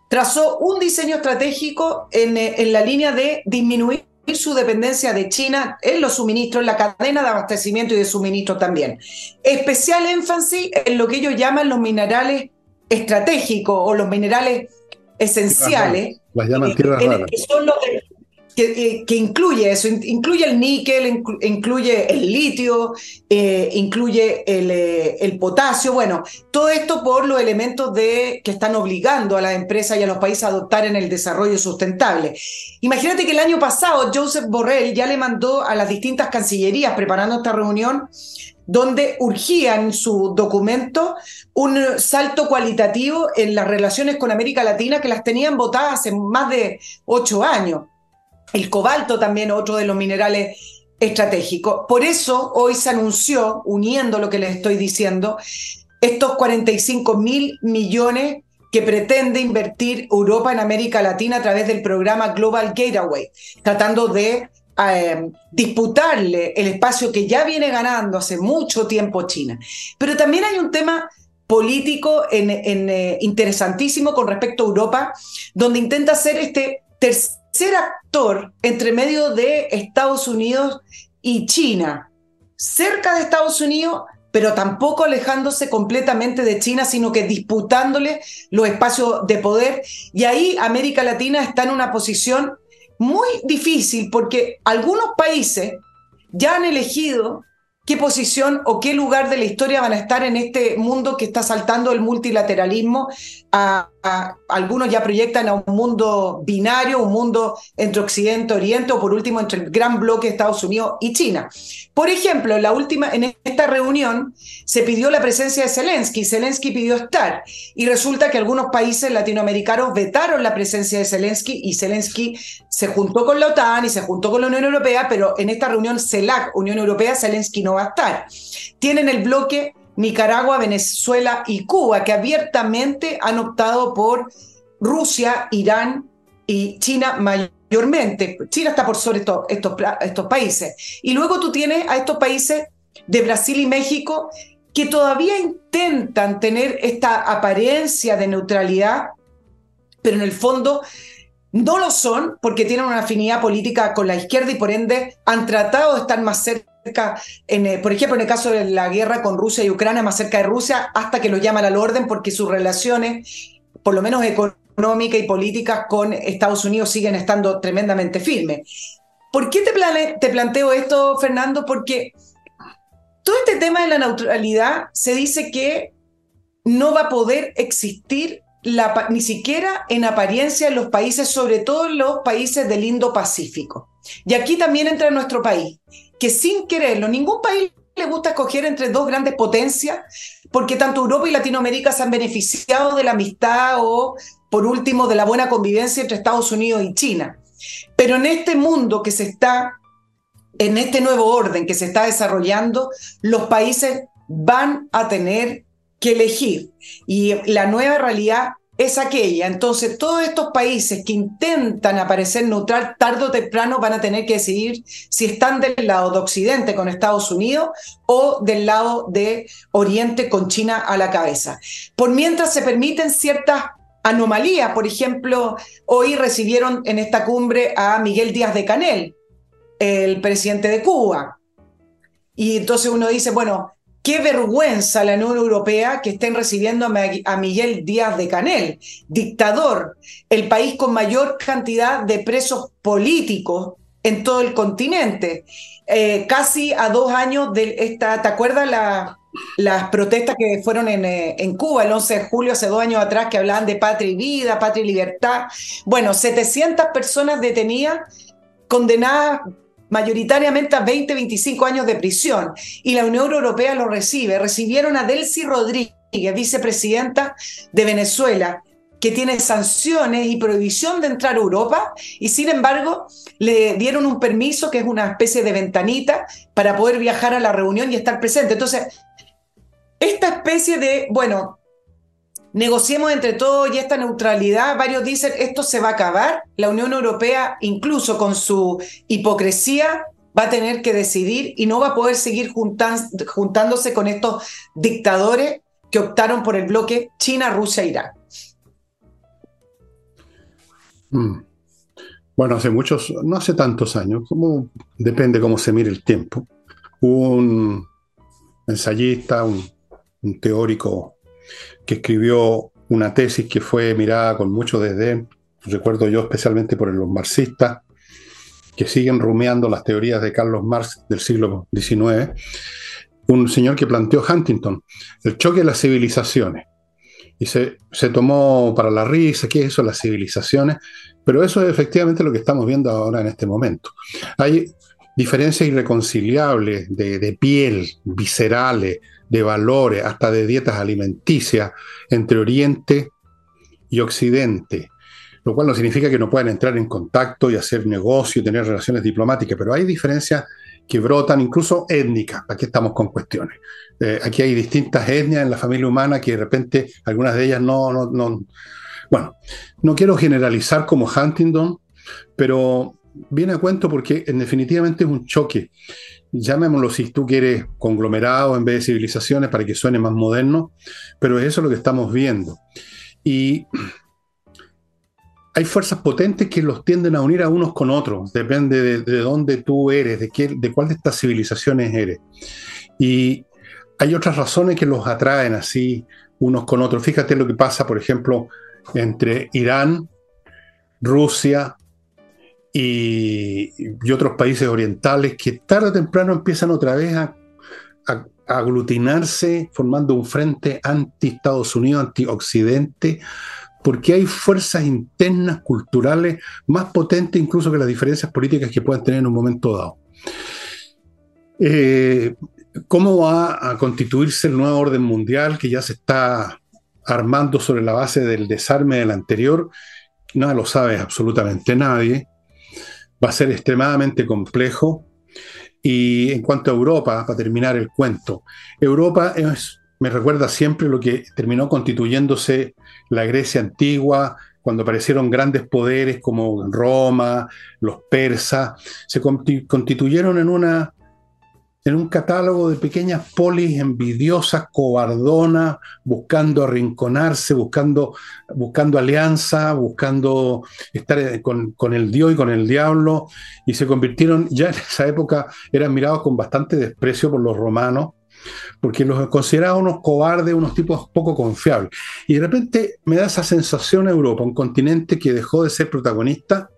trazó un diseño estratégico eh, en, la línea de disminuir su dependencia de China en los suministros, en la cadena de abastecimiento y de suministro también. Especial énfasis en lo que ellos llaman los minerales estratégicos o los minerales esenciales. Las llaman tierras raras. Que son los que, incluye eso, incluye el níquel, incluye el litio, eh, incluye eh, el, potasio, bueno, todo esto por los elementos de, que están obligando a las empresas y a los países a adoptar en el desarrollo sustentable. Imagínate que el año pasado Joseph Borrell ya le mandó a las distintas cancillerías preparando esta reunión donde urgía en su documento un salto cualitativo en las relaciones con América Latina que las tenían votadas hace más de ocho años. El cobalto también, otro de los minerales estratégicos. Por eso hoy se anunció, uniendo lo que les estoy diciendo, estos 45 mil millones que pretende invertir Europa en América Latina a través del programa Global Gateway, tratando de eh, disputarle el espacio que ya viene ganando hace mucho tiempo China. Pero también hay un tema político eh, interesantísimo con respecto a Europa, donde intenta ser este tercer ser actor entre medio de Estados Unidos y China, cerca de Estados Unidos, pero tampoco alejándose completamente de China, sino que disputándole los espacios de poder. Y ahí América Latina está en una posición muy difícil porque algunos países ya han elegido qué posición o qué lugar de la historia van a estar en este mundo que está saltando el multilateralismo. A, algunos ya proyectan a un mundo binario, un mundo entre Occidente y Oriente, o por último entre el gran bloque Estados Unidos y China. Por ejemplo, la última, en esta reunión se pidió la presencia de Zelensky, Zelensky pidió estar, y resulta que algunos países latinoamericanos vetaron la presencia de Zelensky, y Zelensky se juntó con la OTAN y se juntó con la Unión Europea, pero en esta reunión CELAC, Unión Europea, Zelensky no va a estar. Tienen el bloque Nicaragua, Venezuela y Cuba, que abiertamente han optado por Rusia, Irán y China mayormente. China está por sobre estos, estos países. Y luego tú tienes a estos países de Brasil y México que todavía intentan tener esta apariencia de neutralidad, pero en el fondo no lo son porque tienen una afinidad política con la izquierda y por ende han tratado de estar más cerca, eh, por ejemplo, en el caso de la guerra con Rusia y Ucrania, más cerca de Rusia, hasta que lo llaman al orden porque sus relaciones, por lo menos económicas y políticas con Estados Unidos, siguen estando tremendamente firmes. ¿Por qué te, te planteo esto, Fernando? Porque todo este tema de la neutralidad se dice que no va a poder existir ni siquiera en apariencia en los países, sobre todo en los países del Indo-Pacífico. Y aquí también entra nuestro país, que sin quererlo, ningún país le gusta escoger entre dos grandes potencias, porque tanto Europa y Latinoamérica se han beneficiado de la amistad o, por último, de la buena convivencia entre Estados Unidos y China. Pero en este mundo que se está, en este nuevo orden que se está desarrollando, los países van a tener que elegir. Y la nueva realidad es aquella. Entonces, todos estos países que intentan aparecer neutral, tarde o temprano van a tener que decidir si están del lado de Occidente con Estados Unidos o del lado de Oriente con China a la cabeza. Por mientras se permiten ciertas anomalías, por ejemplo, hoy recibieron en esta cumbre a Miguel Díaz de Canel, el presidente de Cuba. Y entonces uno dice, bueno, Qué vergüenza la Unión Europea que estén recibiendo a Miguel Díaz de Canel, dictador, el país con mayor cantidad de presos políticos en todo el continente. Eh, casi a dos años de esta, ¿te acuerdas las protestas que fueron en, eh, en, Cuba el 11 de julio, hace dos años atrás, que hablaban de patria y vida, patria y libertad? Bueno, 700 personas detenidas, condenadas mayoritariamente a 20, 25 años de prisión. Y la Unión Europea lo recibe. Recibieron a Delcy Rodríguez, vicepresidenta de Venezuela, que tiene sanciones y prohibición de entrar a Europa, y sin embargo le dieron un permiso, que es una especie de ventanita, para poder viajar a la reunión y estar presente. Entonces, esta especie de, bueno, negociemos entre todos y esta neutralidad, varios dicen esto se va a acabar, la Unión Europea incluso con su hipocresía va a tener que decidir y no va a poder seguir juntándose con estos dictadores que optaron por el bloque China, Rusia, Irán. Mm. Bueno, hace muchos, no hace tantos años, como depende cómo se mire el tiempo, un ensayista, un teórico que escribió una tesis que fue mirada con mucho desdén, recuerdo yo especialmente por los marxistas, que siguen rumeando las teorías de Carlos Marx del siglo XIX, un señor que planteó Huntington, el choque de las civilizaciones. Y se, se tomó para la risa, ¿qué es eso, las civilizaciones? Pero eso es efectivamente lo que estamos viendo ahora en este momento. Hay diferencias irreconciliables de, de piel, viscerales, de valores, hasta de dietas alimenticias entre Oriente y Occidente, lo cual no significa que no puedan entrar en contacto y hacer negocio y tener relaciones diplomáticas, pero hay diferencias que brotan incluso étnicas, aquí estamos con cuestiones. Eh, aquí hay distintas etnias en la familia humana que de repente algunas de ellas no, no, no, bueno, no quiero generalizar como Huntington, pero viene a cuento porque en definitivamente es un choque llamémoslo si tú quieres conglomerado en vez de civilizaciones para que suene más moderno, pero es eso lo que estamos viendo. Y hay fuerzas potentes que los tienden a unir a unos con otros, depende de, dónde tú eres, de, qué, de cuál de estas civilizaciones eres. Y hay otras razones que los atraen así unos con otros. Fíjate lo que pasa, por ejemplo, entre Irán, Rusia, y, otros países orientales que tarde o temprano empiezan otra vez a, aglutinarse formando un frente anti-Estados Unidos, anti-Occidente, porque hay fuerzas internas, culturales, más potentes incluso que las diferencias políticas que puedan tener en un momento dado. Eh, ¿Cómo va a constituirse el nuevo orden mundial que ya se está armando sobre la base del desarme del anterior? No lo sabe absolutamente nadie va a ser extremadamente complejo. Y en cuanto a Europa, para terminar el cuento, Europa me recuerda siempre lo que terminó constituyéndose la Grecia antigua, cuando aparecieron grandes poderes como Roma, los persas, se constituyeron en una en un catálogo de pequeñas polis envidiosas, cobardonas, buscando arrinconarse, buscando, buscando alianza, buscando estar con, con, el Dios y con el diablo, y se convirtieron, ya en esa época eran mirados con bastante desprecio por los romanos, porque los consideraban unos cobardes, unos tipos poco confiables. Y de repente me da esa sensación Europa, un continente que dejó de ser protagonista,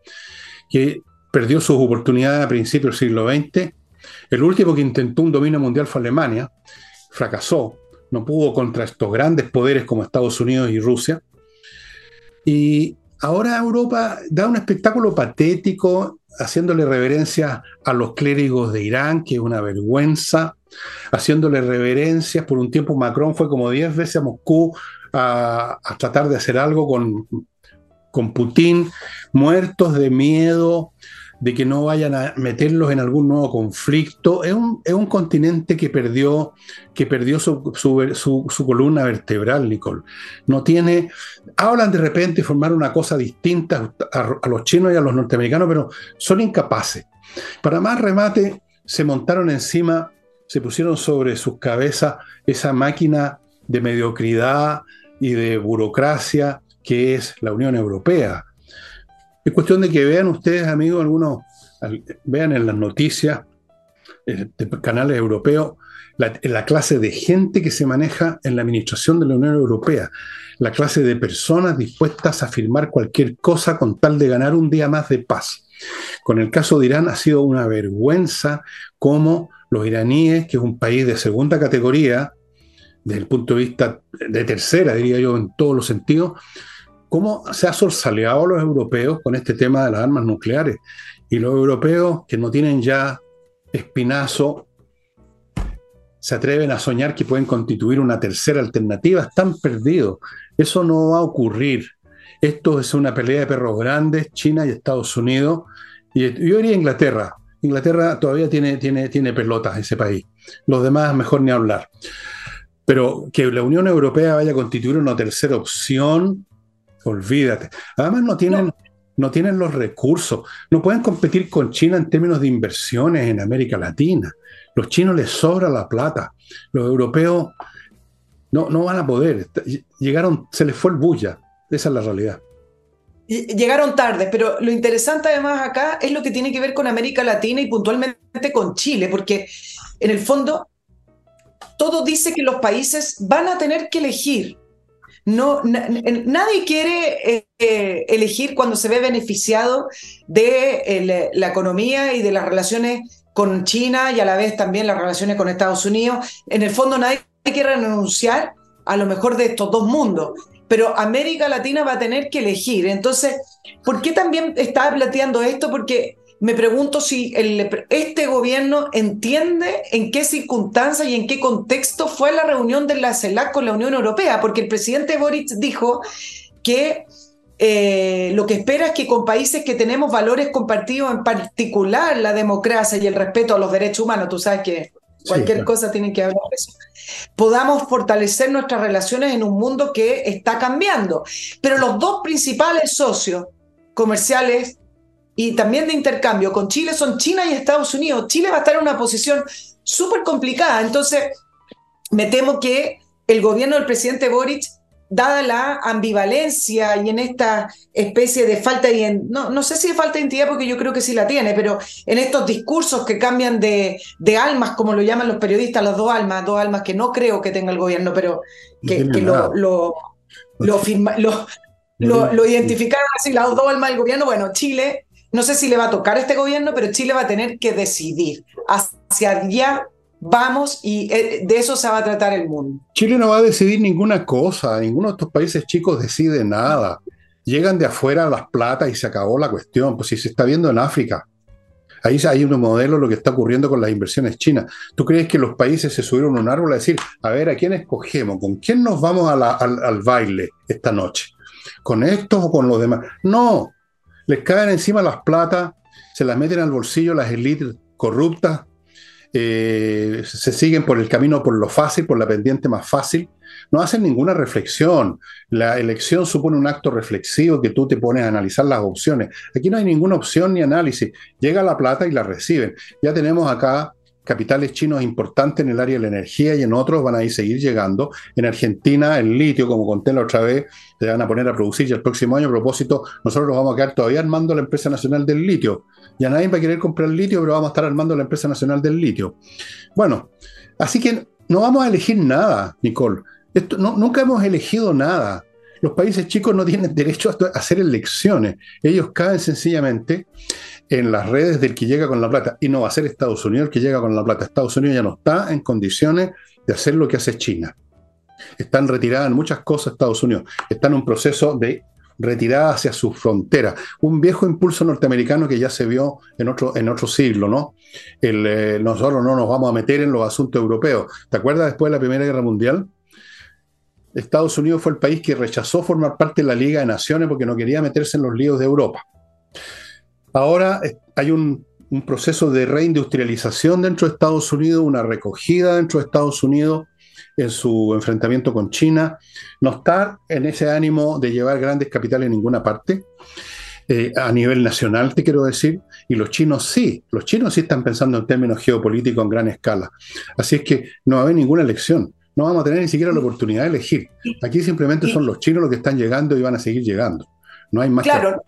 que perdió sus oportunidades a principios del siglo XX. El último que intentó un dominio mundial fue Alemania, fracasó, no pudo contra estos grandes poderes como Estados Unidos y Rusia. Y ahora Europa da un espectáculo patético haciéndole reverencia a los clérigos de Irán, que es una vergüenza, haciéndole reverencias. Por un tiempo Macron fue como 10 veces a Moscú a, a, tratar de hacer algo con, con Putin, muertos de miedo, de que no vayan a meterlos en algún nuevo conflicto. Es un, es un continente que perdió, que perdió su, su, columna vertebral, Nicole. No tiene. Hablan de repente de formar una cosa distinta a, a los chinos y a los norteamericanos, pero son incapaces. Para más remate, se montaron encima, se pusieron sobre sus cabezas esa máquina de mediocridad y de burocracia que es la Unión Europea es cuestión de que vean ustedes, amigos, algunos, vean en las noticias eh, de canales europeos la, la, clase de gente que se maneja en la administración de la Unión Europea, la clase de personas dispuestas a firmar cualquier cosa con tal de ganar un día más de paz. Con el caso de Irán ha sido una vergüenza cómo los iraníes, que es un país de segunda categoría, desde el punto de vista de tercera, diría yo, en todos los sentidos, cómo se ha sorsaleado a los europeos con este tema de las armas nucleares. Y los europeos que no tienen ya espinazo, se atreven a soñar que pueden constituir una tercera alternativa, están perdidos. Eso no va a ocurrir. Esto es una pelea de perros grandes, China y Estados Unidos. Y yo diría Inglaterra. Inglaterra todavía tiene, tiene, tiene pelotas ese país. Los demás mejor ni hablar. Pero que la Unión Europea vaya a constituir una tercera opción, Olvídate. Además no tienen, no. tienen los recursos. No pueden competir con China en términos de inversiones en América Latina. Los chinos les sobra la plata. Los europeos no, no van a poder. Llegaron, se les fue el bulla. Esa es la realidad. Llegaron tarde, pero lo interesante además acá es lo que tiene que ver con América Latina y puntualmente con Chile, porque en el fondo todo dice que los países van a tener que elegir no, nadie quiere eh, elegir cuando se ve beneficiado de la economía y de las relaciones con China y a la vez también las relaciones con Estados Unidos. En el fondo nadie quiere renunciar a lo mejor de estos dos mundos, pero América Latina va a tener que elegir. Entonces, ¿por qué también estaba planteando esto? Porque me pregunto si este gobierno entiende en qué circunstancias y en qué contexto fue la reunión de la CELAC con la Unión Europea, porque el presidente Boric dijo que eh, lo que espera es que con países que tenemos valores compartidos, en particular la democracia y el respeto a los derechos humanos, tú sabes que cualquier cosa tiene que hablar de eso, podamos fortalecer nuestras relaciones en un mundo que está cambiando. Pero los dos principales socios comerciales y también de intercambio con Chile son China y Estados Unidos. Chile va a estar en una posición súper complicada. Entonces, me temo que el gobierno del presidente Boric, dada la ambivalencia y en esta especie de falta de no, no sé si de falta de identidad porque yo creo que sí la tiene, pero en estos discursos que cambian de, de almas, como lo llaman los periodistas, las dos almas, dos almas que no creo que tenga el gobierno, pero que, lo, lo, lo, lo, lo, identificaron así, las dos almas del gobierno. Bueno, Chile no sé si le va a tocar a este gobierno, pero Chile va a tener que decidir hacia allá vamos y eh, de eso se va a tratar el mundo. Chile no va a decidir ninguna cosa, ninguno de estos países chicos decide nada. Llegan de afuera las platas y se acabó la cuestión. Pues si se está viendo en África, ahí hay un modelo lo que está ocurriendo con las inversiones chinas. ¿Tú crees que los países se subieron a un árbol a decir, a ver, ¿a quién escogemos? ¿Con quién nos vamos al, al baile esta noche? ¿Con estos o con los demás? No, les caen encima las plata, se las meten al bolsillo las élites corruptas, eh, se siguen por el camino por lo fácil, por la pendiente más fácil, no hacen ninguna reflexión. La elección supone un acto reflexivo que tú te pones a analizar las opciones. Aquí no hay ninguna opción ni análisis. Llega la plata y la reciben. Ya tenemos acá capitales chinos importantes en el área de la energía y en otros van a ir seguir llegando. En Argentina, el litio, como conté la otra vez, se van a poner a producir ya el próximo año. A propósito, nosotros nos vamos a quedar todavía armando la empresa nacional del litio. Ya nadie va a querer comprar litio, pero vamos a estar armando la empresa nacional del litio. Bueno, así que no vamos a elegir nada, Nicole. Esto, no, nunca hemos elegido nada. Los países chicos no tienen derecho a hacer elecciones. Ellos caen sencillamente en las redes del que llega con la plata. Y no va a ser Estados Unidos el que llega con la plata. Estados Unidos ya no está en condiciones de hacer lo que hace China. Están retiradas en muchas cosas Estados Unidos. Está en un proceso de retirada hacia su frontera. Un viejo impulso norteamericano que ya se vio en otro, en otro siglo, ¿no? El, eh, nosotros no nos vamos a meter en los asuntos europeos. ¿Te acuerdas después de la Primera Guerra Mundial? Estados Unidos fue el país que rechazó formar parte de la Liga de Naciones porque no quería meterse en los líos de Europa. Ahora hay un, proceso de reindustrialización dentro de Estados Unidos, una recogida dentro de Estados Unidos en su enfrentamiento con China, no está en ese ánimo de llevar grandes capitales en ninguna parte, eh, a nivel nacional, te quiero decir, y los chinos sí, los chinos sí están pensando en términos geopolíticos en gran escala. Así es que no va a haber ninguna elección, no vamos a tener ni siquiera la oportunidad de elegir. Aquí simplemente son los chinos los que están llegando y van a seguir llegando. No hay más. Claro,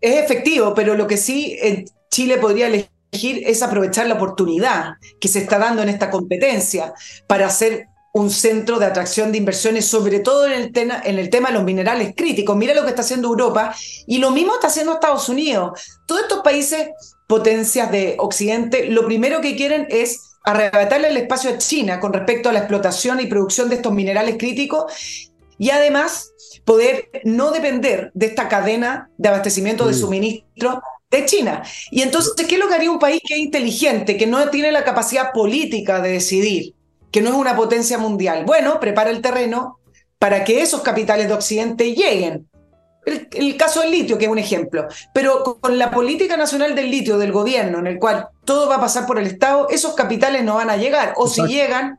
es efectivo, pero lo que sí eh, Chile podría elegir es aprovechar la oportunidad que se está dando en esta competencia para hacer un centro de atracción de inversiones, sobre todo en el, tema, en el tema de los minerales críticos. Mira lo que está haciendo Europa y lo mismo está haciendo Estados Unidos. Todos estos países, potencias de Occidente, lo primero que quieren es arrebatarle el espacio a China con respecto a la explotación y producción de estos minerales críticos y además poder no depender de esta cadena de abastecimiento de mm. suministro de China. Y entonces, ¿qué es lo que haría un país que es inteligente, que no tiene la capacidad política de decidir? que no es una potencia mundial. Bueno, prepara el terreno para que esos capitales de Occidente lleguen. El, caso del litio, que es un ejemplo. Pero con la política nacional del litio del gobierno, en el cual todo va a pasar por el Estado, esos capitales no van a llegar. O si llegan,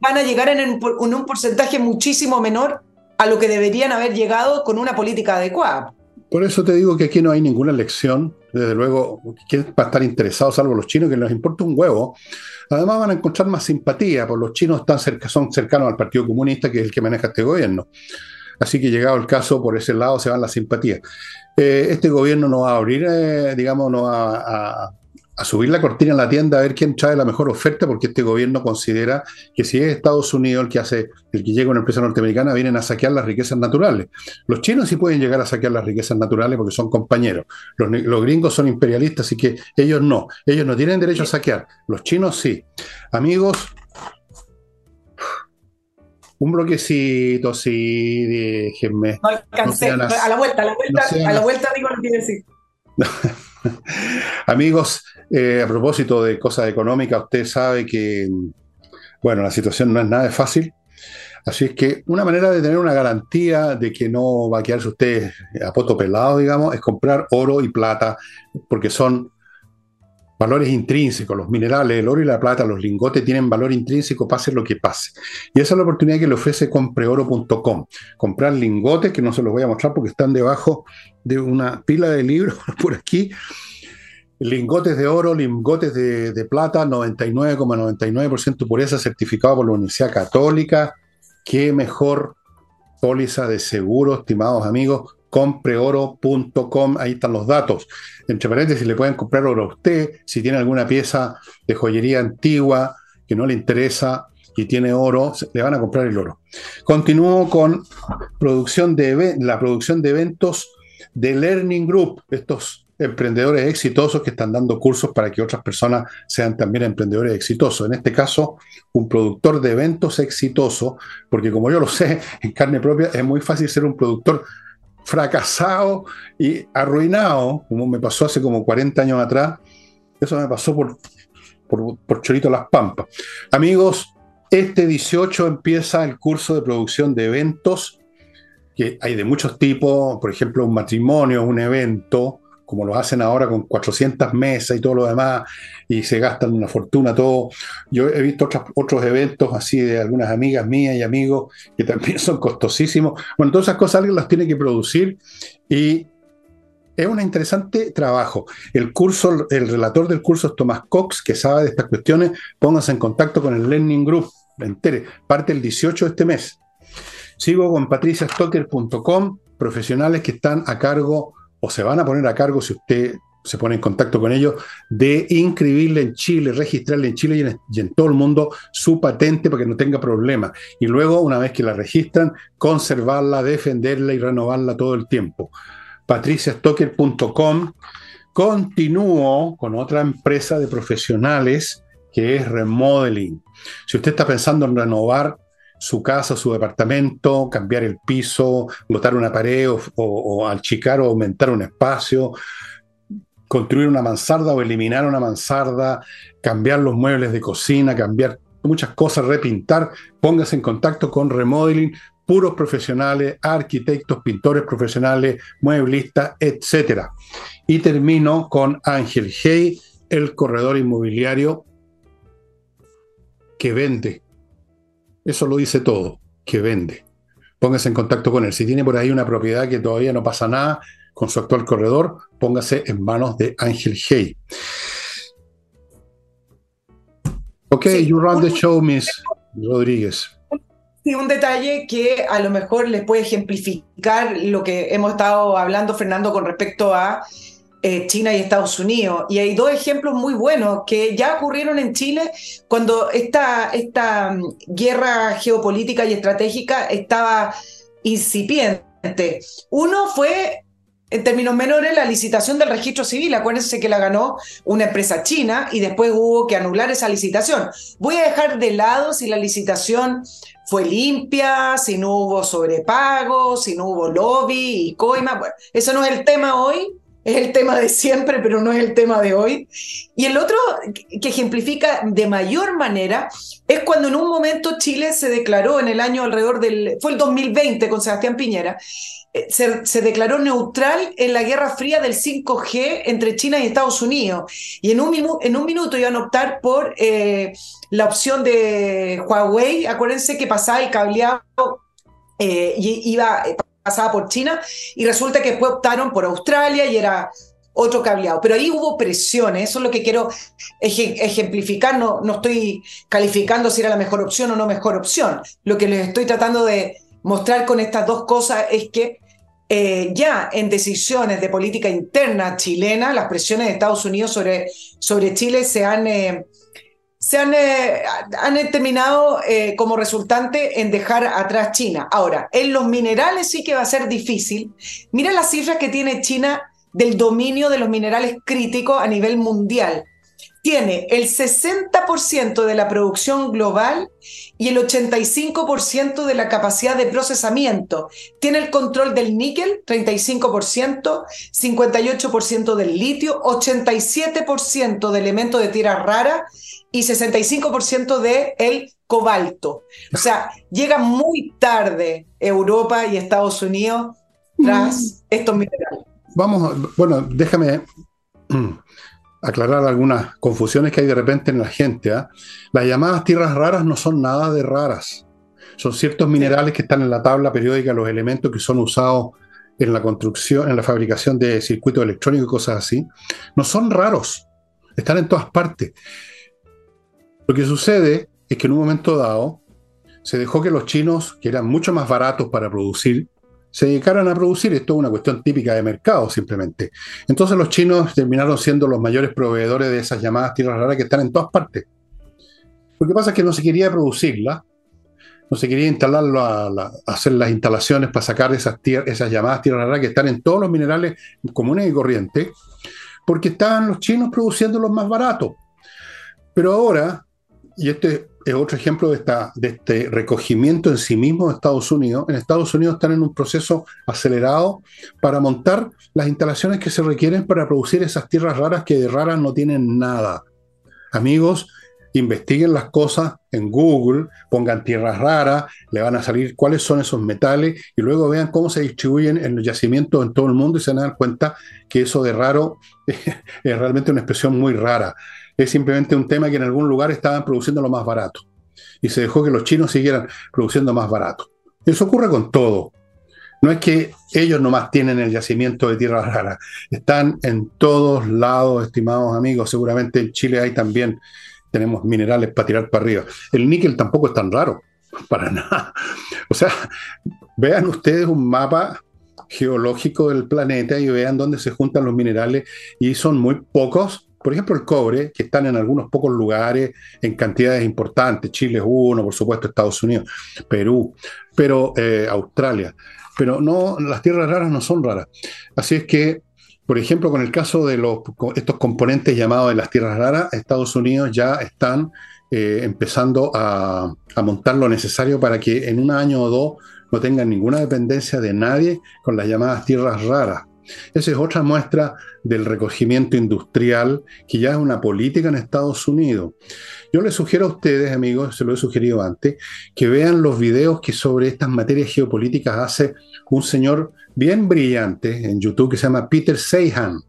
van a llegar en un porcentaje muchísimo menor a lo que deberían haber llegado con una política adecuada. Por eso te digo que aquí no hay ninguna elección. Desde luego, ¿quién va a estar interesado, salvo los chinos, que les importa un huevo? Además, van a encontrar más simpatía, porque los chinos están cerca, son cercanos al Partido Comunista, que es el que maneja este gobierno. Así que, llegado el caso, por ese lado se van las simpatías. Eh, este gobierno no va a abrir, eh, digamos, no va a, a subir la cortina en la tienda a ver quién trae la mejor oferta, porque este gobierno considera que si es Estados Unidos el que hace, el que llega a una empresa norteamericana, vienen a saquear las riquezas naturales. Los chinos sí pueden llegar a saquear las riquezas naturales porque son compañeros. Los, gringos son imperialistas, así que ellos no. Ellos no tienen derecho a saquear. Los chinos sí. Amigos, un bloquecito, sí, déjenme. No alcancé. a la vuelta, a la vuelta, a la vuelta digo lo que decir. Amigos, eh, a propósito de cosas económicas, usted sabe que, bueno, la situación no es nada fácil. Así es que una manera de tener una garantía de que no va a quedarse usted a poto pelado, digamos, es comprar oro y plata, porque son valores intrínsecos, los minerales, el oro y la plata, los lingotes tienen valor intrínseco, pase lo que pase. Y esa es la oportunidad que le ofrece compreoro.com. Comprar lingotes, que no se los voy a mostrar porque están debajo de una pila de libros por aquí. Lingotes de oro, lingotes de, plata, 99,99% pureza certificado por la Universidad Católica. Qué mejor póliza de seguro, estimados amigos, compreoro.com, ahí están los datos. Entre paréntesis, le pueden comprar oro a usted, si tiene alguna pieza de joyería antigua que no le interesa y tiene oro, le van a comprar el oro. Continúo con producción de, la producción de eventos de Learning Group, estos emprendedores exitosos que están dando cursos para que otras personas sean también emprendedores exitosos. En este caso, un productor de eventos exitoso, porque como yo lo sé en carne propia, es muy fácil ser un productor fracasado y arruinado, como me pasó hace como 40 años atrás. Eso me pasó por, por, Chorito Las Pampas. Amigos, este 18 empieza el curso de producción de eventos, que hay de muchos tipos, por ejemplo, un matrimonio, un evento, como lo hacen ahora con 400 mesas y todo lo demás, y se gastan una fortuna todo. Yo he visto otros eventos así de algunas amigas mías y amigos que también son costosísimos. Bueno, todas esas cosas alguien las tiene que producir y es un interesante trabajo. El curso, el relator del curso es Tomás Cox, que sabe de estas cuestiones. Pónganse en contacto con el Learning Group. Entere, parte el 18 de este mes. Sigo con patriciastocker.com, profesionales que están a cargo o se van a poner a cargo si usted se pone en contacto con ellos, de inscribirle en Chile, registrarle en Chile y en, todo el mundo su patente para que no tenga problemas. Y luego, una vez que la registran, conservarla, defenderla y renovarla todo el tiempo. patriciastocker.com. Continúo con otra empresa de profesionales que es Remodeling. Si usted está pensando en renovar su casa, su departamento, cambiar el piso, botar una pared o, o, o achicar o aumentar un espacio, construir una mansarda o eliminar una mansarda, cambiar los muebles de cocina, cambiar muchas cosas, repintar, póngase en contacto con Remodeling, puros profesionales, arquitectos, pintores profesionales, mueblistas, etc. Y termino con Ángel Hey, el corredor inmobiliario que vende. Eso lo dice todo, que vende. Póngase en contacto con él. Si tiene por ahí una propiedad que todavía no pasa nada con su actual corredor, póngase en manos de Ángel Hey. Ok, sí, you run the show, Miss Rodríguez. Sí, un detalle que a lo mejor les puede ejemplificar lo que hemos estado hablando, Fernando, con respecto a eh, China y Estados Unidos. Y hay dos ejemplos muy buenos que ya ocurrieron en Chile cuando esta, esta mm, guerra geopolítica y estratégica estaba incipiente. Uno fue en términos menores, la licitación del registro civil. Acuérdense que la ganó una empresa china y después hubo que anular esa licitación. Voy a dejar de lado si la licitación fue limpia, si no hubo sobrepago, si no hubo lobby y coima. Bueno, eso no es el tema hoy, es el tema de siempre, pero no es el tema de hoy. Y el otro que ejemplifica de mayor manera es cuando en un momento Chile se declaró en el año alrededor del, fue el 2020 con Sebastián Piñera, eh, se, declaró neutral en la Guerra Fría del 5G entre China y Estados Unidos. Y en un, un minuto iban a optar por eh, la opción de Huawei. Acuérdense que pasaba el cableado eh, y iba, pasaba por China y resulta que después optaron por Australia y era otro cableado. Pero ahí hubo presiones, eso es lo que quiero ejemplificar, no, no estoy calificando si era la mejor opción o no mejor opción. Lo que les estoy tratando de mostrar con estas dos cosas es que eh, ya en decisiones de política interna chilena, las presiones de Estados Unidos sobre, sobre Chile se han, eh, se han, eh, han terminado eh, como resultante en dejar atrás China. Ahora, en los minerales sí que va a ser difícil. Mira las cifras que tiene China del dominio de los minerales críticos a nivel mundial tiene el 60% de la producción global y el 85% de la capacidad de procesamiento. Tiene el control del níquel, 35%, 58% del litio, 87% de elementos de tierra rara y 65% de el cobalto. O sea, llega muy tarde Europa y Estados Unidos tras mm. estos minerales. Vamos, bueno, déjame aclarar algunas confusiones que hay de repente en la gente. ¿eh? Las llamadas tierras raras no son nada de raras. Son ciertos minerales que están en la tabla periódica, los elementos que son usados en la construcción, en la fabricación de circuitos electrónicos y cosas así. No son raros. Están en todas partes. Lo que sucede es que en un momento dado se dejó que los chinos, que eran mucho más baratos para producir, se dedicaron a producir. Esto es una cuestión típica de mercado, simplemente. Entonces los chinos terminaron siendo los mayores proveedores de esas llamadas tierras raras que están en todas partes. Lo que pasa es que no se quería producirla, no se quería instalarlo a, hacer las instalaciones para sacar esas, esas llamadas tierras raras que están en todos los minerales comunes y corrientes, porque estaban los chinos produciendo los más baratos. Pero ahora, y este es otro ejemplo de, esta, de este recogimiento en sí mismo de Estados Unidos. En Estados Unidos están en un proceso acelerado para montar las instalaciones que se requieren para producir esas tierras raras que de raras no tienen nada. Amigos, investiguen las cosas en Google, pongan tierras raras, le van a salir cuáles son esos metales y luego vean cómo se distribuyen en los yacimientos en todo el mundo y se van cuenta que eso de raro es realmente una expresión muy rara es simplemente un tema que en algún lugar estaban produciendo lo más barato y se dejó que los chinos siguieran produciendo más barato. Eso ocurre con todo. No es que ellos nomás tienen el yacimiento de tierra rara, están en todos lados, estimados amigos. Seguramente en Chile hay también, tenemos minerales para tirar para arriba. El níquel tampoco es tan raro, para nada. O sea, vean ustedes un mapa geológico del planeta y vean dónde se juntan los minerales y son muy pocos. Por ejemplo, el cobre, que están en algunos pocos lugares en cantidades importantes. Chile es uno, por supuesto, Estados Unidos, Perú, pero eh, Australia. Pero no, las tierras raras no son raras. Así es que, por ejemplo, con el caso de los, estos componentes llamados de las tierras raras, Estados Unidos ya están eh, empezando a, a montar lo necesario para que en un año o dos no tengan ninguna dependencia de nadie con las llamadas tierras raras. Esa es otra muestra del recogimiento industrial que ya es una política en Estados Unidos. Yo les sugiero a ustedes, amigos, se lo he sugerido antes, que vean los videos que sobre estas materias geopolíticas hace un señor bien brillante en YouTube que se llama Peter Seihan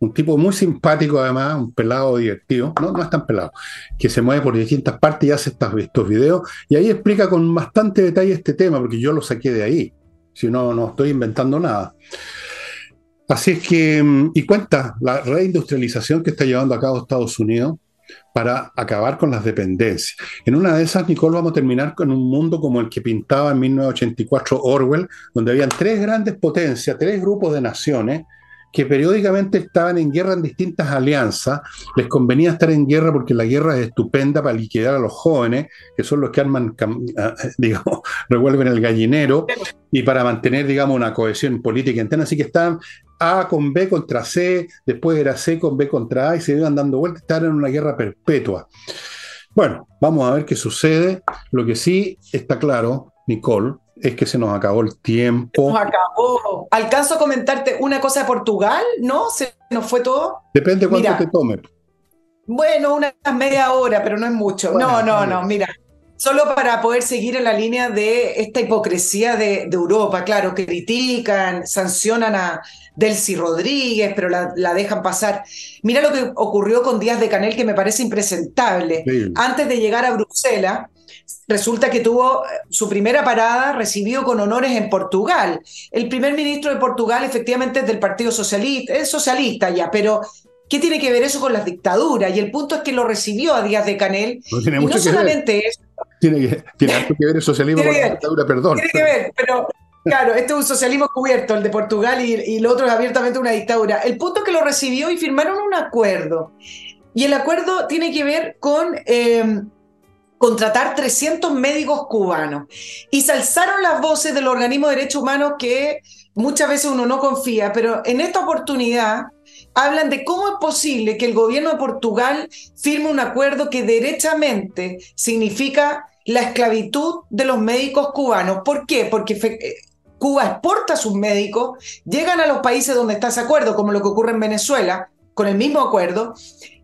un tipo muy simpático además, un pelado divertido, no, no es tan pelado, que se mueve por distintas partes y hace estos, videos, y ahí explica con bastante detalle este tema, porque yo lo saqué de ahí, si no, no estoy inventando nada. Así es que, mm, y cuenta la reindustrialización que está llevando a cabo Estados Unidos para acabar con las dependencias. En una de esas, Nicole, vamos a terminar con un mundo como el que pintaba en 1984 Orwell, donde habían tres grandes potencias, tres grupos de naciones, que periódicamente estaban en guerra en distintas alianzas. Les convenía estar en guerra porque la guerra es estupenda para liquidar a los jóvenes, que son los que arman, ah, digamos, revuelven el gallinero, y para mantener, digamos, una cohesión política interna. Así que estaban A con B contra C, después era C con B contra A, y se iban dando vueltas, estaban en una guerra perpetua. Bueno, vamos a ver qué sucede. Lo que sí está claro, Nicole, es que se nos acabó el tiempo. Nos acabó. ¿Alcanzo a comentarte una cosa de Portugal? ¿No? ¿Se nos fue todo? Depende cuánto te tome. Bueno, una media hora, pero no es mucho. no, no, no, mira. Solo para poder seguir en la línea de esta hipocresía de, Europa, claro, que critican, sancionan a Delcy Rodríguez, pero la, dejan pasar. Mira lo que ocurrió con Díaz de Canel, que me parece impresentable. Antes de llegar a Bruselas, resulta que tuvo eh, su primera parada, recibido con honores en Portugal. El primer ministro de Portugal efectivamente es del Partido Socialista, es socialista ya, pero ¿qué tiene que ver eso con las dictaduras? Y el punto es que lo recibió a Díaz de Canel. No tiene y mucho no solamente eso. Tiene, que, tiene que ver el socialismo con la dictadura, perdón. Tiene que ver, pero Claro, este es un socialismo cubierto, el de Portugal, y, y, lo otro es abiertamente una dictadura. El punto es que lo recibió y firmaron un acuerdo. Y el acuerdo tiene que ver con eh, contratar 300 médicos cubanos. Y se alzaron las voces del organismo de derechos humanos que muchas veces uno no confía, pero en esta oportunidad hablan de cómo es posible que el gobierno de Portugal firme un acuerdo que derechamente significa la esclavitud de los médicos cubanos. ¿Por qué? Porque eh, Cuba exporta a sus médicos, llegan a los países donde está ese acuerdo, como lo que ocurre en Venezuela, con el mismo acuerdo,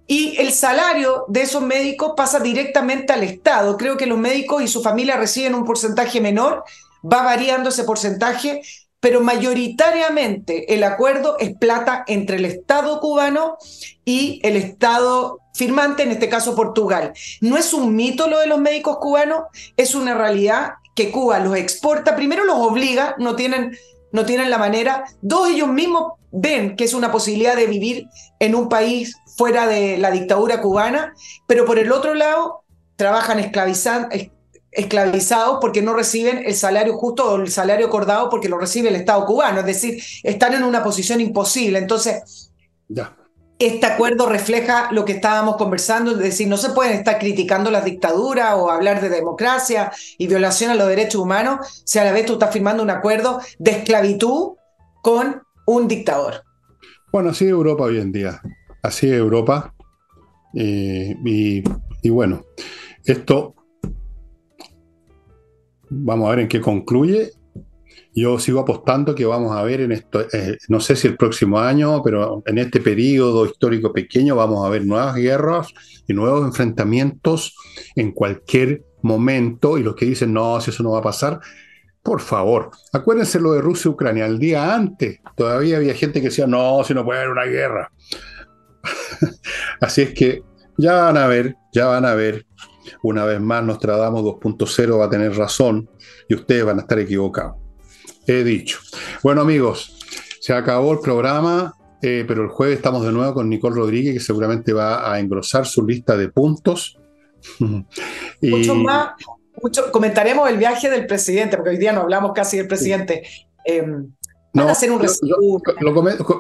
y el salario de esos médicos pasa directamente al Estado. Creo que los médicos y su familia reciben un porcentaje menor, va variando ese porcentaje, pero mayoritariamente el acuerdo es plata entre el Estado cubano y el Estado firmante, en este caso Portugal. No es un mito lo de los médicos cubanos, es una realidad que Cuba los exporta, primero los obliga, no tienen, no tienen la manera, dos ellos mismos ven que es una posibilidad de vivir en un país fuera de la dictadura cubana, pero por el otro lado trabajan esclavizados porque no reciben el salario justo o el salario acordado porque lo recibe el Estado cubano, es decir, están en una posición imposible. Entonces, este acuerdo refleja lo que estábamos conversando, es decir, no se pueden estar criticando las dictaduras o hablar de democracia y violación a los derechos humanos si a la vez tú estás firmando un acuerdo de esclavitud con un dictador. Bueno, así Europa hoy en día así Europa. Eh, y, bueno, esto vamos a ver en qué concluye. Yo sigo apostando que vamos a ver en esto, eh, no sé si el próximo año, pero en este periodo histórico pequeño vamos a ver nuevas guerras y nuevos enfrentamientos en cualquier momento. Y los que dicen, no, si eso no va a pasar, por favor, acuérdense lo de Rusia y Ucrania. El día antes todavía había gente que decía, no, si no puede haber una guerra. Así es que ya van a ver, ya van a ver. Una vez más, Nostradamus 2.0 va a tener razón y ustedes van a estar equivocados. He dicho. Bueno, amigos, se acabó el programa, eh, pero el jueves estamos de nuevo con Nicole Rodríguez, que seguramente va a engrosar su lista de puntos. Mucho más, mucho, comentaremos el viaje del presidente, porque hoy día no hablamos casi del presidente. Em, no, hacer un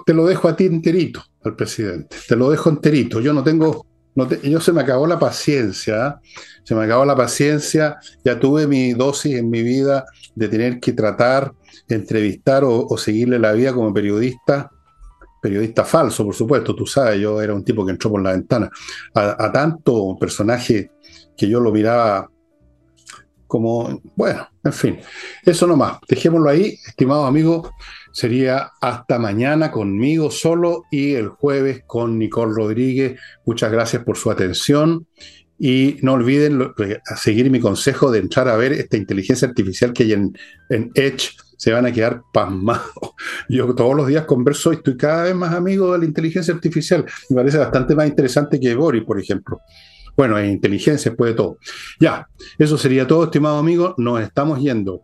te lo dejo a ti enterito, al presidente. Te lo dejo enterito. Yo no tengo. No yo se me acabó la paciencia. Se me acabó la paciencia. Ya tuve mi dosis en mi vida de tener que tratar, entrevistar o, seguirle la vida como periodista. Periodista falso, por supuesto. Tú sabes, yo era un tipo que entró por la ventana. A, a tanto personaje que yo lo miraba como, bueno, en fin, eso nomás, dejémoslo ahí, estimado amigo, sería hasta mañana conmigo solo y el jueves con Nicole Rodríguez. Muchas gracias por su atención y no olviden seguir mi consejo de entrar a ver esta inteligencia artificial que hay en, en Edge. Se van a quedar pasmados. Yo todos los días converso y estoy cada vez más amigo de la inteligencia artificial. Me parece bastante más interesante que Boris, por ejemplo. Bueno, en inteligencia, después de todo. Ya, eso sería todo, estimado amigo. Nos estamos yendo.